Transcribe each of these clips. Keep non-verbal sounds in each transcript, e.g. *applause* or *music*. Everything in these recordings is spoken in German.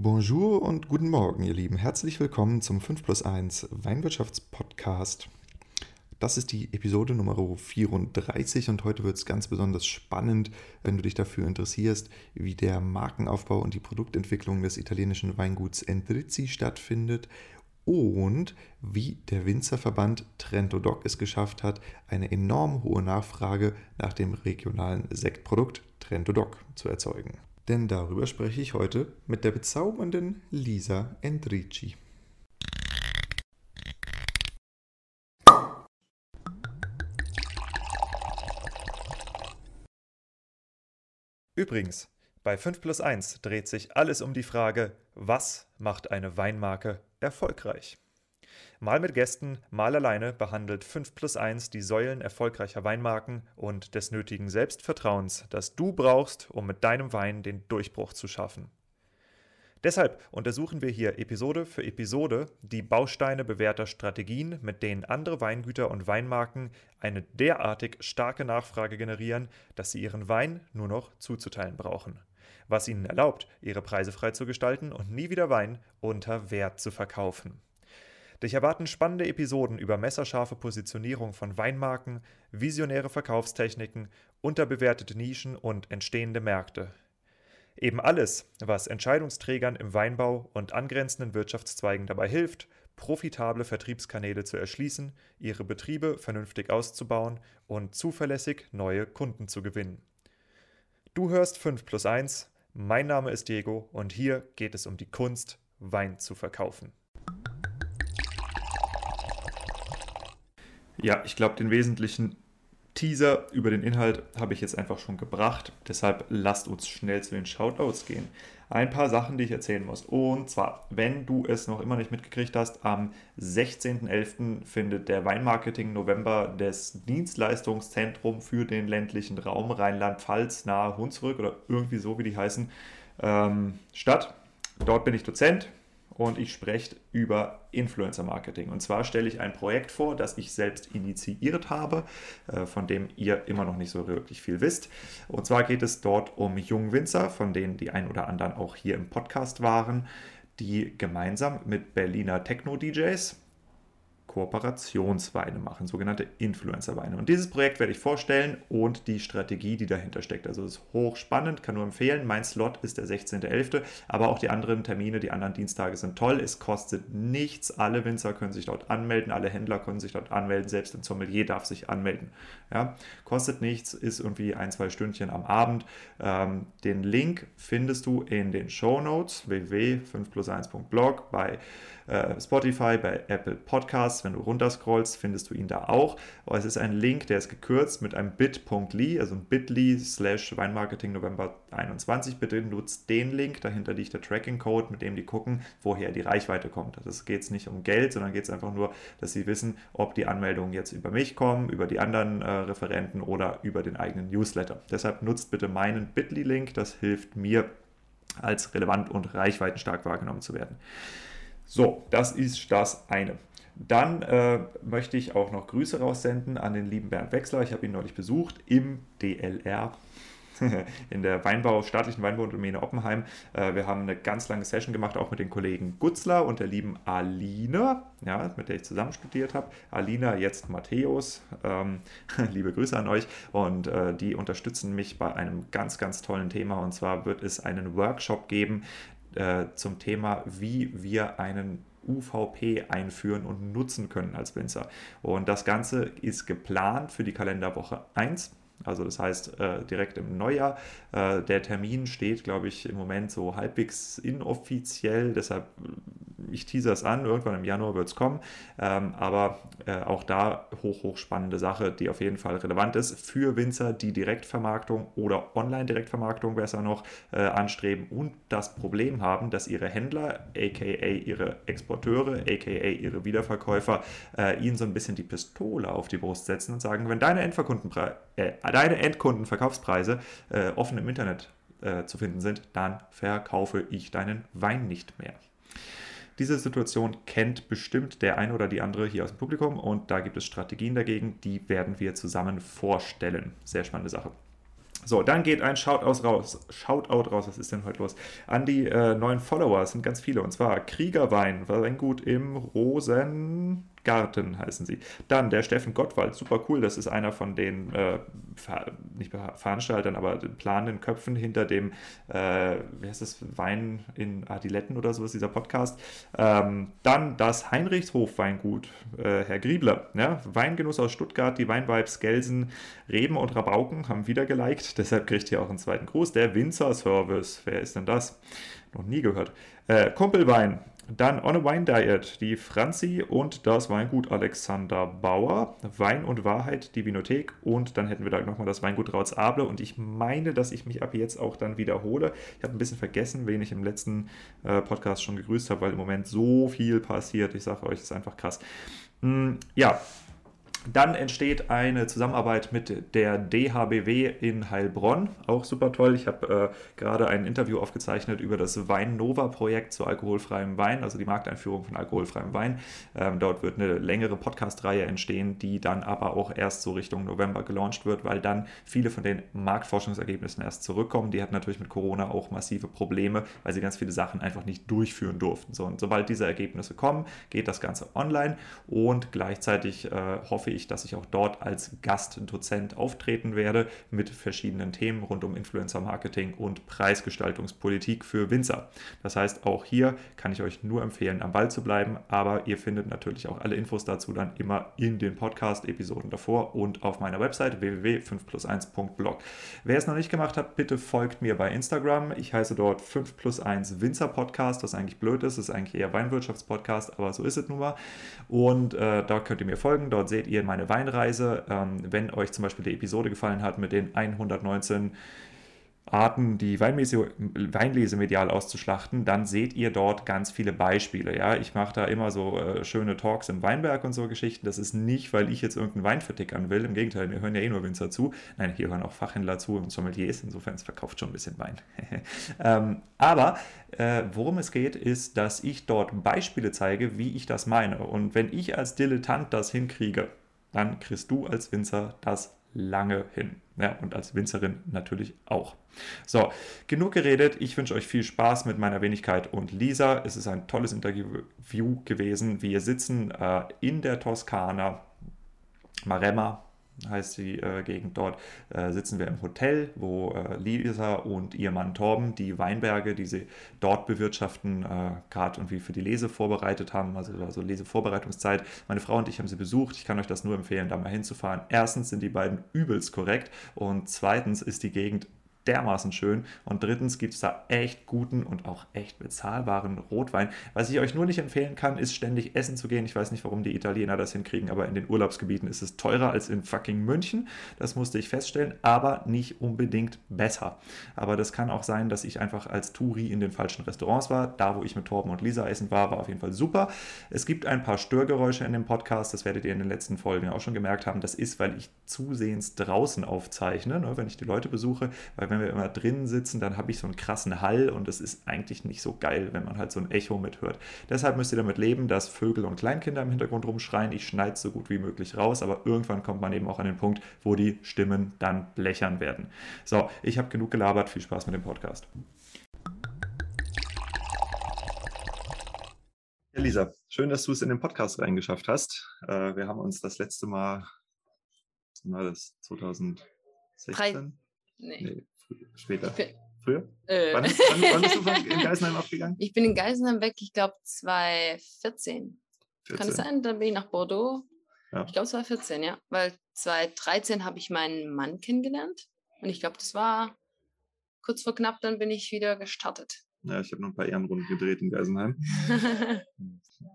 Bonjour und guten Morgen, ihr Lieben. Herzlich willkommen zum 5 plus 1 Weinwirtschaftspodcast. Das ist die Episode Nummer 34 und heute wird es ganz besonders spannend, wenn du dich dafür interessierst, wie der Markenaufbau und die Produktentwicklung des italienischen Weinguts Endrizzi stattfindet und wie der Winzerverband Trento Doc es geschafft hat, eine enorm hohe Nachfrage nach dem regionalen Sektprodukt Trento Doc zu erzeugen denn darüber spreche ich heute mit der bezaubernden Lisa Endrici. Übrigens, bei 5 plus 1 dreht sich alles um die Frage, was macht eine Weinmarke erfolgreich? Mal mit Gästen, mal alleine behandelt 5 plus 1 die Säulen erfolgreicher Weinmarken und des nötigen Selbstvertrauens, das du brauchst, um mit deinem Wein den Durchbruch zu schaffen. Deshalb untersuchen wir hier Episode für Episode die Bausteine bewährter Strategien, mit denen andere Weingüter und Weinmarken eine derartig starke Nachfrage generieren, dass sie ihren Wein nur noch zuzuteilen brauchen. Was ihnen erlaubt, ihre Preise frei zu gestalten und nie wieder Wein unter Wert zu verkaufen. Dich erwarten spannende Episoden über messerscharfe Positionierung von Weinmarken, visionäre Verkaufstechniken, unterbewertete Nischen und entstehende Märkte. Eben alles, was Entscheidungsträgern im Weinbau und angrenzenden Wirtschaftszweigen dabei hilft, profitable Vertriebskanäle zu erschließen, ihre Betriebe vernünftig auszubauen und zuverlässig neue Kunden zu gewinnen. Du hörst 5 plus 1, mein Name ist Diego und hier geht es um die Kunst, Wein zu verkaufen. Ja, ich glaube, den wesentlichen Teaser über den Inhalt habe ich jetzt einfach schon gebracht. Deshalb lasst uns schnell zu den Shoutouts gehen. Ein paar Sachen, die ich erzählen muss. Und zwar, wenn du es noch immer nicht mitgekriegt hast, am 16.11. findet der Weinmarketing November des Dienstleistungszentrum für den ländlichen Raum Rheinland-Pfalz nahe Hunsrück oder irgendwie so, wie die heißen, ähm, statt. Dort bin ich Dozent und ich spreche über Influencer Marketing. Und zwar stelle ich ein Projekt vor, das ich selbst initiiert habe, äh, von dem ihr immer noch nicht so wirklich viel wisst. Und zwar geht es dort um Jungwinzer, von denen die ein oder anderen auch hier im Podcast waren, die gemeinsam mit Berliner Techno-DJs Kooperationsweine machen, sogenannte Influencer-Weine. Und dieses Projekt werde ich vorstellen und die Strategie, die dahinter steckt. Also es ist hochspannend, kann nur empfehlen. Mein Slot ist der 16.11., aber auch die anderen Termine, die anderen Dienstage sind toll. Es kostet nichts. Alle Winzer können sich dort anmelden, alle Händler können sich dort anmelden, selbst ein Sommelier darf sich anmelden. Ja, kostet nichts, ist irgendwie ein, zwei Stündchen am Abend. Ähm, den Link findest du in den Show Notes www.5plus1.blog bei äh, Spotify, bei Apple Podcasts. Wenn du runterscrollst, findest du ihn da auch. Aber es ist ein Link, der ist gekürzt mit einem bit.ly, also ein bit.ly slash Weinmarketing November 21. Bitte nutzt den Link, dahinter liegt der Tracking-Code, mit dem die gucken, woher die Reichweite kommt. Das also geht es nicht um Geld, sondern geht es einfach nur, dass sie wissen, ob die Anmeldungen jetzt über mich kommen, über die anderen äh, Referenten oder über den eigenen Newsletter. Deshalb nutzt bitte meinen bit.ly-Link, das hilft mir, als relevant und reichweitenstark wahrgenommen zu werden. So, das ist das eine. Dann äh, möchte ich auch noch Grüße raussenden an den lieben Bernd Wechsler. Ich habe ihn neulich besucht im DLR *laughs* in der Weinbau, staatlichen Weinbaudomäne Oppenheim. Äh, wir haben eine ganz lange Session gemacht, auch mit den Kollegen Gutzler und der lieben Alina, ja, mit der ich zusammen studiert habe. Alina, jetzt Matthäus. Ähm, *laughs* liebe Grüße an euch. Und äh, die unterstützen mich bei einem ganz, ganz tollen Thema. Und zwar wird es einen Workshop geben, äh, zum Thema, wie wir einen UVP einführen und nutzen können als Winzer. Und das Ganze ist geplant für die Kalenderwoche 1. Also das heißt äh, direkt im Neujahr. Äh, der Termin steht, glaube ich, im Moment so halbwegs inoffiziell. Deshalb, ich teaser es an, irgendwann im Januar wird es kommen. Ähm, aber äh, auch da hoch, hoch spannende Sache, die auf jeden Fall relevant ist für Winzer, die Direktvermarktung oder Online-Direktvermarktung besser noch äh, anstreben und das Problem haben, dass ihre Händler, aka ihre Exporteure, aka ihre Wiederverkäufer, äh, ihnen so ein bisschen die Pistole auf die Brust setzen und sagen, wenn deine Endverkundenpreise äh, deine Endkundenverkaufspreise äh, offen im Internet äh, zu finden sind, dann verkaufe ich deinen Wein nicht mehr. Diese Situation kennt bestimmt der ein oder die andere hier aus dem Publikum und da gibt es Strategien dagegen, die werden wir zusammen vorstellen. Sehr spannende Sache. So, dann geht ein Shoutout raus. Shoutout raus, was ist denn heute los? An die äh, neuen Follower, es sind ganz viele. Und zwar Kriegerwein, Weingut im Rosen. Garten heißen sie. Dann der Steffen Gottwald, super cool. Das ist einer von den, äh, nicht Veranstaltern, aber planenden Köpfen hinter dem, äh, wie heißt das, Wein in Adiletten oder sowas, dieser Podcast. Ähm, dann das Heinrichshof-Weingut, äh, Herr Griebler. Ja? Weingenuss aus Stuttgart, die Weinvibes Gelsen, Reben und Rabauken haben wieder geliked. *laughs* Deshalb kriegt ihr auch einen zweiten Gruß. Der Winzer Service, wer ist denn das? Noch nie gehört. Äh, Kumpelwein, dann On a Wine Diet, die Franzi und das Weingut Alexander Bauer. Wein und Wahrheit, die Vinothek. Und dann hätten wir da nochmal das Weingut Rautz Able. Und ich meine, dass ich mich ab jetzt auch dann wiederhole. Ich habe ein bisschen vergessen, wen ich im letzten äh, Podcast schon gegrüßt habe, weil im Moment so viel passiert. Ich sage euch, es ist einfach krass. Mm, ja, dann entsteht eine Zusammenarbeit mit der DHBW in Heilbronn, auch super toll. Ich habe äh, gerade ein Interview aufgezeichnet über das Wein Nova Projekt zu alkoholfreiem Wein, also die Markteinführung von alkoholfreiem Wein. Ähm, dort wird eine längere Podcast-Reihe entstehen, die dann aber auch erst so Richtung November gelauncht wird, weil dann viele von den Marktforschungsergebnissen erst zurückkommen. Die hatten natürlich mit Corona auch massive Probleme, weil sie ganz viele Sachen einfach nicht durchführen durften. So, und sobald diese Ergebnisse kommen, geht das Ganze online und gleichzeitig äh, hoffe ich, ich, dass ich auch dort als Gastdozent auftreten werde mit verschiedenen Themen rund um Influencer-Marketing und Preisgestaltungspolitik für Winzer. Das heißt, auch hier kann ich euch nur empfehlen, am Ball zu bleiben, aber ihr findet natürlich auch alle Infos dazu dann immer in den Podcast-Episoden davor und auf meiner Website www.5plus1.blog. Wer es noch nicht gemacht hat, bitte folgt mir bei Instagram. Ich heiße dort 5 plus 1 Winzer Podcast, was eigentlich blöd ist, ist eigentlich eher Weinwirtschaftspodcast, aber so ist es nun mal. Und äh, da könnt ihr mir folgen, dort seht ihr meine Weinreise. Ähm, wenn euch zum Beispiel die Episode gefallen hat mit den 119 Arten, die Weinlese, Weinlese medial auszuschlachten, dann seht ihr dort ganz viele Beispiele. Ja, ich mache da immer so äh, schöne Talks im Weinberg und so Geschichten. Das ist nicht, weil ich jetzt irgendeinen Wein vertickern will. Im Gegenteil, wir hören ja eh nur Winzer zu. Nein, hier hören auch Fachhändler zu und Sommeliers. Insofern, es verkauft schon ein bisschen Wein. *laughs* ähm, aber äh, worum es geht, ist, dass ich dort Beispiele zeige, wie ich das meine. Und wenn ich als Dilettant das hinkriege, dann kriegst du als Winzer das lange hin. Ja, und als Winzerin natürlich auch. So, genug geredet. Ich wünsche euch viel Spaß mit meiner Wenigkeit und Lisa. Es ist ein tolles Interview gewesen. Wir sitzen äh, in der Toskana, Maremma, heißt die äh, Gegend dort, äh, sitzen wir im Hotel, wo äh, Lisa und ihr Mann Torben die Weinberge, die sie dort bewirtschaften, äh, gerade irgendwie für die Lese vorbereitet haben, also, also Lesevorbereitungszeit. Meine Frau und ich haben sie besucht. Ich kann euch das nur empfehlen, da mal hinzufahren. Erstens sind die beiden übelst korrekt und zweitens ist die Gegend dermaßen schön. Und drittens gibt es da echt guten und auch echt bezahlbaren Rotwein. Was ich euch nur nicht empfehlen kann, ist ständig essen zu gehen. Ich weiß nicht, warum die Italiener das hinkriegen, aber in den Urlaubsgebieten ist es teurer als in fucking München. Das musste ich feststellen, aber nicht unbedingt besser. Aber das kann auch sein, dass ich einfach als Touri in den falschen Restaurants war. Da, wo ich mit Torben und Lisa essen war, war auf jeden Fall super. Es gibt ein paar Störgeräusche in dem Podcast, das werdet ihr in den letzten Folgen auch schon gemerkt haben. Das ist, weil ich zusehends draußen aufzeichne, ne, wenn ich die Leute besuche, weil wenn wenn wir immer drinnen sitzen, dann habe ich so einen krassen Hall und das ist eigentlich nicht so geil, wenn man halt so ein Echo mithört. Deshalb müsst ihr damit leben, dass Vögel und Kleinkinder im Hintergrund rumschreien. Ich schneide es so gut wie möglich raus, aber irgendwann kommt man eben auch an den Punkt, wo die Stimmen dann blechern werden. So, ich habe genug gelabert. Viel Spaß mit dem Podcast. Elisa, schön, dass du es in den Podcast reingeschafft hast. Äh, wir haben uns das letzte Mal, was war das, 2016? Drei, nee. nee. Später. Bin, Früher? Äh. Wann, wann, wann, bist du in Geisenheim abgegangen? Ich bin in Geisenheim weg, ich glaube 2014. 14. Kann es sein? Dann bin ich nach Bordeaux. Ja. Ich glaube 2014, ja. Weil 2013 habe ich meinen Mann kennengelernt. Und ich glaube, das war kurz vor knapp, dann bin ich wieder gestartet. Ja, ich habe noch ein paar Ehrenrunden gedreht in Geisenheim. *laughs*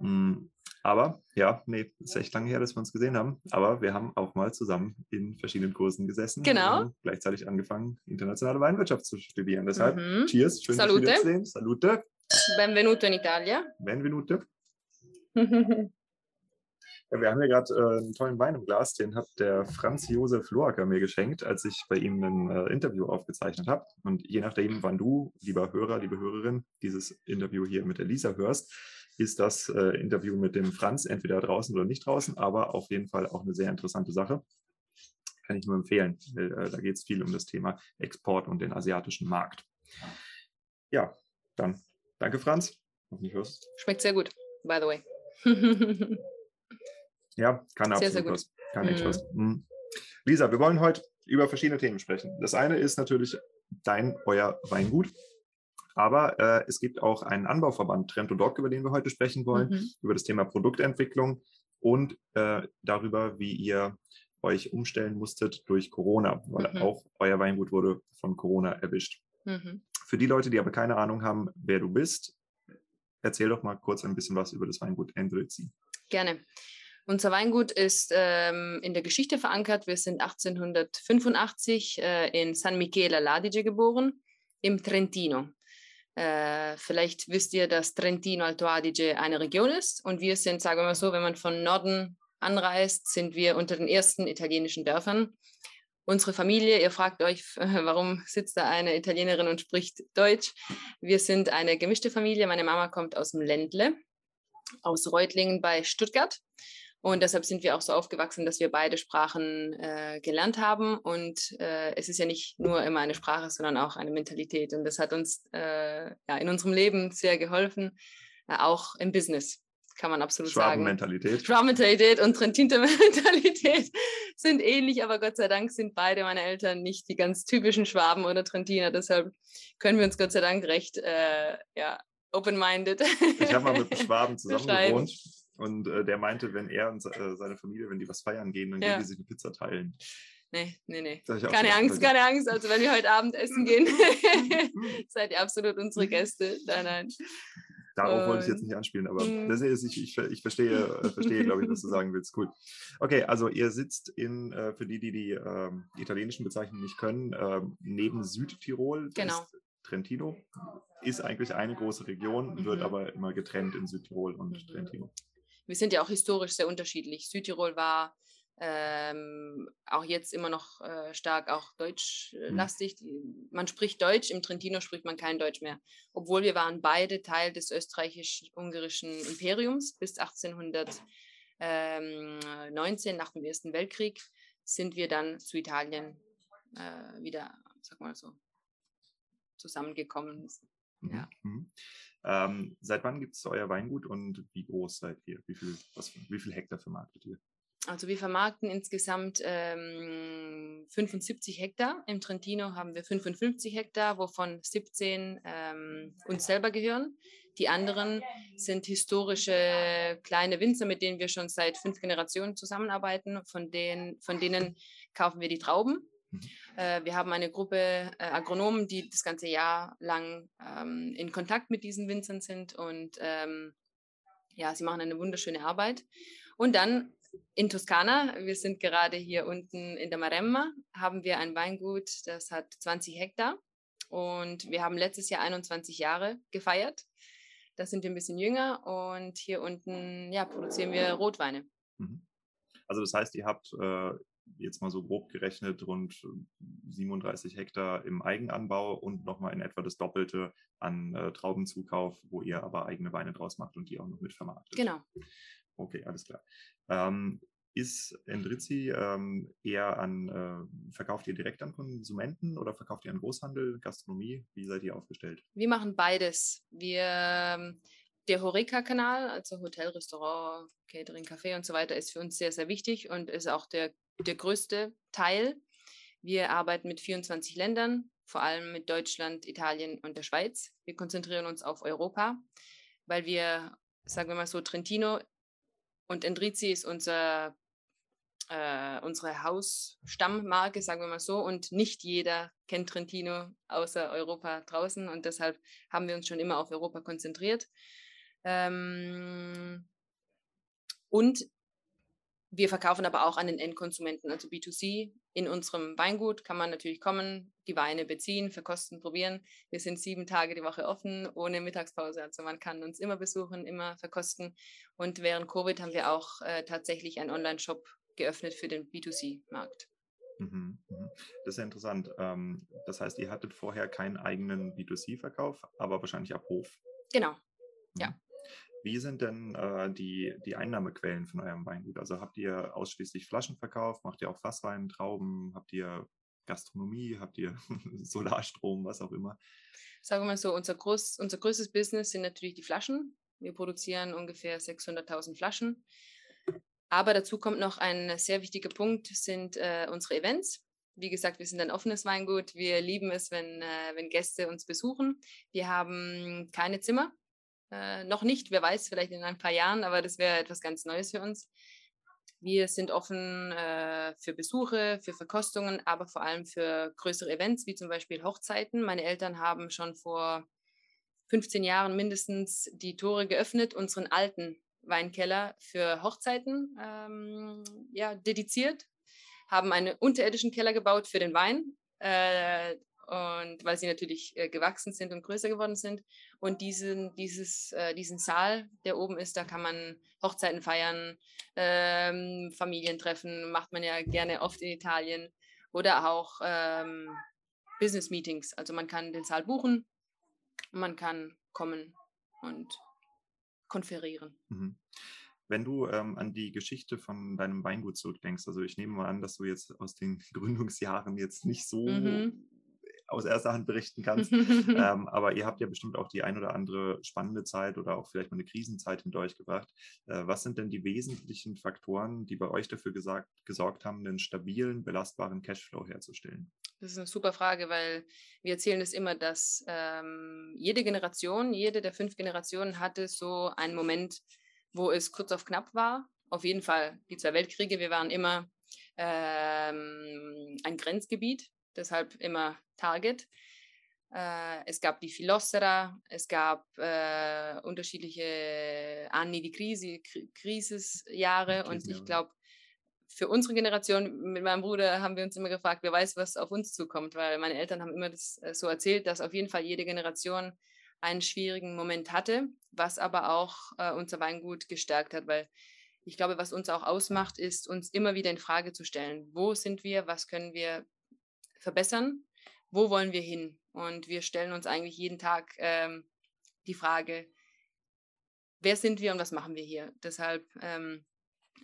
mm. Aber ja, nee, ist echt lange her, dass wir uns gesehen haben. Aber wir haben auch mal zusammen in verschiedenen Kursen gesessen. Genau. Und gleichzeitig angefangen, internationale Weinwirtschaft zu studieren. Deshalb, mhm. cheers, schön, Salute. dich wiederzusehen. Salute. Benvenuto in Italia. Benvenuto. *laughs* Ja, wir haben ja gerade äh, einen tollen Wein im Glas, den hat der Franz Josef Loacker mir geschenkt, als ich bei ihm ein äh, Interview aufgezeichnet habe. Und je nachdem, wann du, lieber Hörer, liebe Hörerin, dieses Interview hier mit der Lisa hörst, ist das äh, Interview mit dem Franz entweder draußen oder nicht draußen, aber auf jeden Fall auch eine sehr interessante Sache. Kann ich nur empfehlen. Äh, da geht es viel um das Thema Export und den asiatischen Markt. Ja, dann danke, Franz. Schmeckt sehr gut, by the way. *laughs* ja, kann sehr, absolut sehr was. Kann echt mm. was. Mhm. Lisa, wir wollen heute über verschiedene Themen sprechen. Das eine ist natürlich dein, euer Weingut. Aber äh, es gibt auch einen Anbauverband Trend und Doc, über den wir heute sprechen wollen, mhm. über das Thema Produktentwicklung und äh, darüber, wie ihr euch umstellen musstet durch Corona, weil mhm. auch euer Weingut wurde von Corona erwischt. Mhm. Für die Leute, die aber keine Ahnung haben, wer du bist, erzähl doch mal kurz ein bisschen was über das Weingut Endrizi. Gerne. Unser Weingut ist ähm, in der Geschichte verankert. Wir sind 1885 äh, in San Michele Ladice geboren, im Trentino. Äh, vielleicht wisst ihr, dass Trentino Alto Adige eine Region ist und wir sind, sagen wir mal so, wenn man von Norden anreist, sind wir unter den ersten italienischen Dörfern. Unsere Familie, ihr fragt euch, *laughs* warum sitzt da eine Italienerin und spricht Deutsch? Wir sind eine gemischte Familie. Meine Mama kommt aus dem Ländle, aus Reutlingen bei Stuttgart. Und deshalb sind wir auch so aufgewachsen, dass wir beide Sprachen äh, gelernt haben. Und äh, es ist ja nicht nur immer eine Sprache, sondern auch eine Mentalität. Und das hat uns äh, ja, in unserem Leben sehr geholfen, äh, auch im Business, kann man absolut sagen. Schwabenmentalität. Schwabenmentalität und Trentiner-Mentalität *laughs* sind ähnlich, aber Gott sei Dank sind beide meine Eltern nicht die ganz typischen Schwaben oder Trentiner. Deshalb können wir uns Gott sei Dank recht äh, ja, open-minded. Ich habe mal mit einem *laughs* Schwaben zusammen gewohnt und äh, der meinte, wenn er und äh, seine Familie, wenn die was feiern gehen, dann ja. gehen die sich eine Pizza teilen. Nee, nee, nee. Keine Angst, keine Angst. Also wenn wir heute Abend essen gehen, *laughs* seid ihr absolut unsere Gäste. Nein, nein. Darauf wollte ich jetzt nicht anspielen, aber mm. das ist, ich, ich, ich verstehe, äh, verstehe glaube ich, was du sagen willst. Cool. Okay, also ihr sitzt in, äh, für die, die die äh, italienischen Bezeichnungen nicht können, äh, neben Südtirol. Genau. Trentino ist eigentlich eine große Region, mhm. wird aber immer getrennt in Südtirol und mhm. Trentino wir sind ja auch historisch sehr unterschiedlich. Südtirol war ähm, auch jetzt immer noch äh, stark auch deutschlastig. Mhm. Man spricht Deutsch, im Trentino spricht man kein Deutsch mehr. Obwohl wir waren beide Teil des österreichisch-ungarischen Imperiums bis 1819 nach dem Ersten Weltkrieg sind wir dann zu Italien äh, wieder, sag mal so, zusammengekommen. Ja. Ähm, seit wann gibt es euer Weingut und wie groß seid ihr? Wie viel, was, wie viel Hektar vermarktet ihr? Also wir vermarkten insgesamt ähm, 75 Hektar. Im Trentino haben wir 55 Hektar, wovon 17 ähm, uns selber gehören. Die anderen sind historische kleine Winzer, mit denen wir schon seit fünf Generationen zusammenarbeiten. Von denen, von denen kaufen wir die Trauben. Äh, wir haben eine Gruppe äh, Agronomen, die das ganze Jahr lang ähm, in Kontakt mit diesen Winzern sind und ähm, ja, sie machen eine wunderschöne Arbeit. Und dann in Toskana, wir sind gerade hier unten in der Maremma, haben wir ein Weingut, das hat 20 Hektar und wir haben letztes Jahr 21 Jahre gefeiert. Da sind wir ein bisschen jünger und hier unten ja, produzieren wir Rotweine. Mhm. Also das heißt, ihr habt äh, jetzt mal so grob gerechnet rund 37 Hektar im Eigenanbau und nochmal in etwa das Doppelte an äh, Traubenzukauf, wo ihr aber eigene Weine draus macht und die auch noch mit vermarktet. Genau. Okay, alles klar. Ähm, ist Endrizzi ähm, eher an, äh, verkauft ihr direkt an Konsumenten oder verkauft ihr an Großhandel, Gastronomie? Wie seid ihr aufgestellt? Wir machen beides. Wir ähm, der Horeca-Kanal, also Hotel, Restaurant, Catering, Café und so weiter, ist für uns sehr, sehr wichtig und ist auch der, der größte Teil. Wir arbeiten mit 24 Ländern, vor allem mit Deutschland, Italien und der Schweiz. Wir konzentrieren uns auf Europa, weil wir, sagen wir mal so, Trentino und Endrizi ist unser, äh, unsere Hausstammmarke, sagen wir mal so, und nicht jeder kennt Trentino außer Europa draußen und deshalb haben wir uns schon immer auf Europa konzentriert. Ähm, und wir verkaufen aber auch an den Endkonsumenten, also B2C. In unserem Weingut kann man natürlich kommen, die Weine beziehen, verkosten, probieren. Wir sind sieben Tage die Woche offen, ohne Mittagspause. Also man kann uns immer besuchen, immer verkosten. Und während Covid haben wir auch äh, tatsächlich einen Online-Shop geöffnet für den B2C-Markt. Mhm, mhm. Das ist ja interessant. Ähm, das heißt, ihr hattet vorher keinen eigenen B2C-Verkauf, aber wahrscheinlich ab Hof. Genau, ja. Wie sind denn äh, die, die Einnahmequellen von eurem Weingut? Also habt ihr ausschließlich Flaschenverkauf? Macht ihr auch Fasswein, Trauben? Habt ihr Gastronomie? Habt ihr *laughs* Solarstrom, was auch immer? Sagen wir mal so, unser, groß, unser größtes Business sind natürlich die Flaschen. Wir produzieren ungefähr 600.000 Flaschen. Aber dazu kommt noch ein sehr wichtiger Punkt, sind äh, unsere Events. Wie gesagt, wir sind ein offenes Weingut. Wir lieben es, wenn, äh, wenn Gäste uns besuchen. Wir haben keine Zimmer. Äh, noch nicht, wer weiß, vielleicht in ein paar Jahren, aber das wäre etwas ganz Neues für uns. Wir sind offen äh, für Besuche, für Verkostungen, aber vor allem für größere Events, wie zum Beispiel Hochzeiten. Meine Eltern haben schon vor 15 Jahren mindestens die Tore geöffnet, unseren alten Weinkeller für Hochzeiten ähm, ja, dediziert haben einen unterirdischen Keller gebaut für den Wein. Äh, und weil sie natürlich äh, gewachsen sind und größer geworden sind. Und diesen, dieses, äh, diesen Saal, der oben ist, da kann man Hochzeiten feiern, ähm, Familientreffen, macht man ja gerne oft in Italien. Oder auch ähm, Business Meetings. Also man kann den Saal buchen, man kann kommen und konferieren. Mhm. Wenn du ähm, an die Geschichte von deinem Weingut zurückdenkst, also ich nehme mal an, dass du jetzt aus den *laughs* Gründungsjahren jetzt nicht so mhm. Aus erster Hand berichten kannst, *laughs* ähm, aber ihr habt ja bestimmt auch die ein oder andere spannende Zeit oder auch vielleicht mal eine Krisenzeit hinter euch gebracht. Äh, was sind denn die wesentlichen Faktoren, die bei euch dafür gesagt, gesorgt haben, einen stabilen, belastbaren Cashflow herzustellen? Das ist eine super Frage, weil wir erzählen es das immer, dass ähm, jede Generation, jede der fünf Generationen hatte so einen Moment, wo es kurz auf knapp war. Auf jeden Fall die zwei Weltkriege. Wir waren immer ähm, ein Grenzgebiet, deshalb immer Target. Äh, es gab die Philossera, es gab äh, unterschiedliche Anni di Crisi, Krisisjahre. Und ich glaube, für unsere Generation mit meinem Bruder haben wir uns immer gefragt, wer weiß, was auf uns zukommt, weil meine Eltern haben immer das äh, so erzählt, dass auf jeden Fall jede Generation einen schwierigen Moment hatte, was aber auch äh, unser Weingut gestärkt hat, weil ich glaube, was uns auch ausmacht, ist, uns immer wieder in Frage zu stellen, wo sind wir, was können wir verbessern, wo wollen wir hin? Und wir stellen uns eigentlich jeden Tag ähm, die Frage, wer sind wir und was machen wir hier? Deshalb ähm,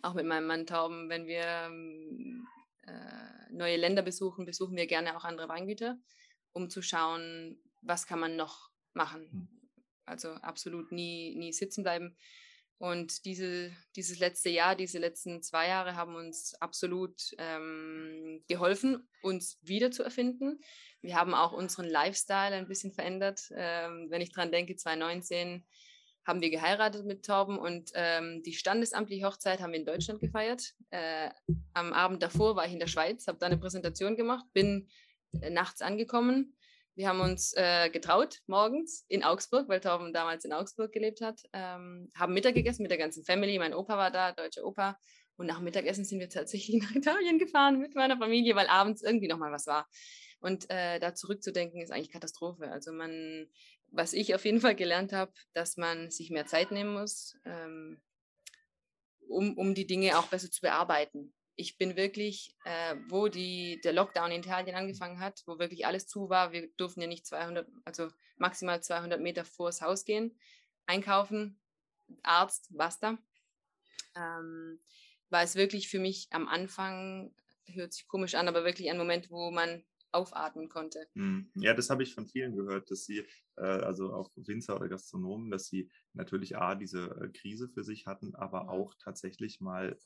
auch mit meinem Mann Tauben, wenn wir ähm, äh, neue Länder besuchen, besuchen wir gerne auch andere Weingüter, um zu schauen, was kann man noch machen. Hm. Also absolut nie, nie sitzen bleiben. Und diese, dieses letzte Jahr, diese letzten zwei Jahre haben uns absolut ähm, geholfen, uns wiederzuerfinden. Wir haben auch unseren Lifestyle ein bisschen verändert. Ähm, wenn ich dran denke, 2019 haben wir geheiratet mit Torben und ähm, die standesamtliche Hochzeit haben wir in Deutschland gefeiert. Äh, am Abend davor war ich in der Schweiz, habe da eine Präsentation gemacht, bin äh, nachts angekommen wir haben uns äh, getraut morgens in Augsburg, weil Torben damals in Augsburg gelebt hat, ähm, haben Mittag gegessen mit der ganzen Family. Mein Opa war da, deutscher Opa. Und nach Mittagessen sind wir tatsächlich *laughs* nach Italien gefahren mit meiner Familie, weil abends irgendwie nochmal was war. Und äh, da zurückzudenken ist eigentlich Katastrophe. Also man, was ich auf jeden Fall gelernt habe, dass man sich mehr Zeit nehmen muss, ähm, um, um die Dinge auch besser zu bearbeiten ich bin wirklich, äh, wo die, der Lockdown in Italien angefangen hat, wo wirklich alles zu war, wir durften ja nicht 200, also maximal 200 Meter vors Haus gehen, einkaufen, Arzt, basta. Ähm, war es wirklich für mich am Anfang, hört sich komisch an, aber wirklich ein Moment, wo man aufatmen konnte. Hm. Ja, das habe ich von vielen gehört, dass sie, äh, also auch Winzer oder Gastronomen, dass sie natürlich A, diese äh, Krise für sich hatten, aber auch tatsächlich mal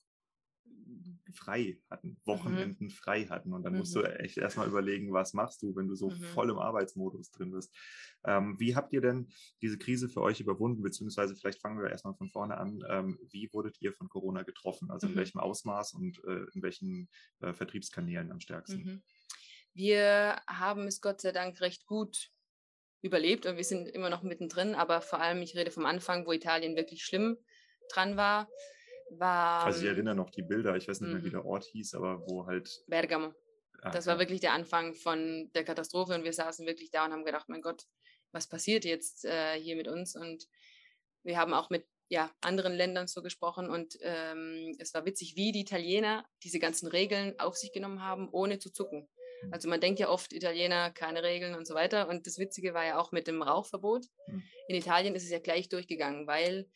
frei hatten, mhm. Wochenenden mhm. frei hatten. Und dann musst du mhm. echt erstmal überlegen, was machst du, wenn du so mhm. voll im Arbeitsmodus drin bist. Ähm, wie habt ihr denn diese Krise für euch überwunden? Beziehungsweise vielleicht fangen wir erstmal von vorne an. Ähm, wie wurdet ihr von Corona getroffen? Also in mhm. welchem Ausmaß und äh, in welchen äh, Vertriebskanälen am stärksten? Mhm. Wir haben es Gott sei Dank recht gut überlebt und wir sind immer noch mittendrin, aber vor allem, ich rede vom Anfang, wo Italien wirklich schlimm dran war war. Also ich erinnere noch die Bilder, ich weiß nicht mehr, wie mhm. der Ort hieß, aber wo halt. Bergamo. Ah, das war wirklich der Anfang von der Katastrophe und wir saßen wirklich da und haben gedacht, mein Gott, was passiert jetzt äh, hier mit uns? Und wir haben auch mit ja, anderen Ländern so gesprochen und ähm, es war witzig, wie die Italiener diese ganzen Regeln auf sich genommen haben, ohne zu zucken. Mhm. Also man denkt ja oft, Italiener, keine Regeln und so weiter. Und das Witzige war ja auch mit dem Rauchverbot. Mhm. In Italien ist es ja gleich durchgegangen, weil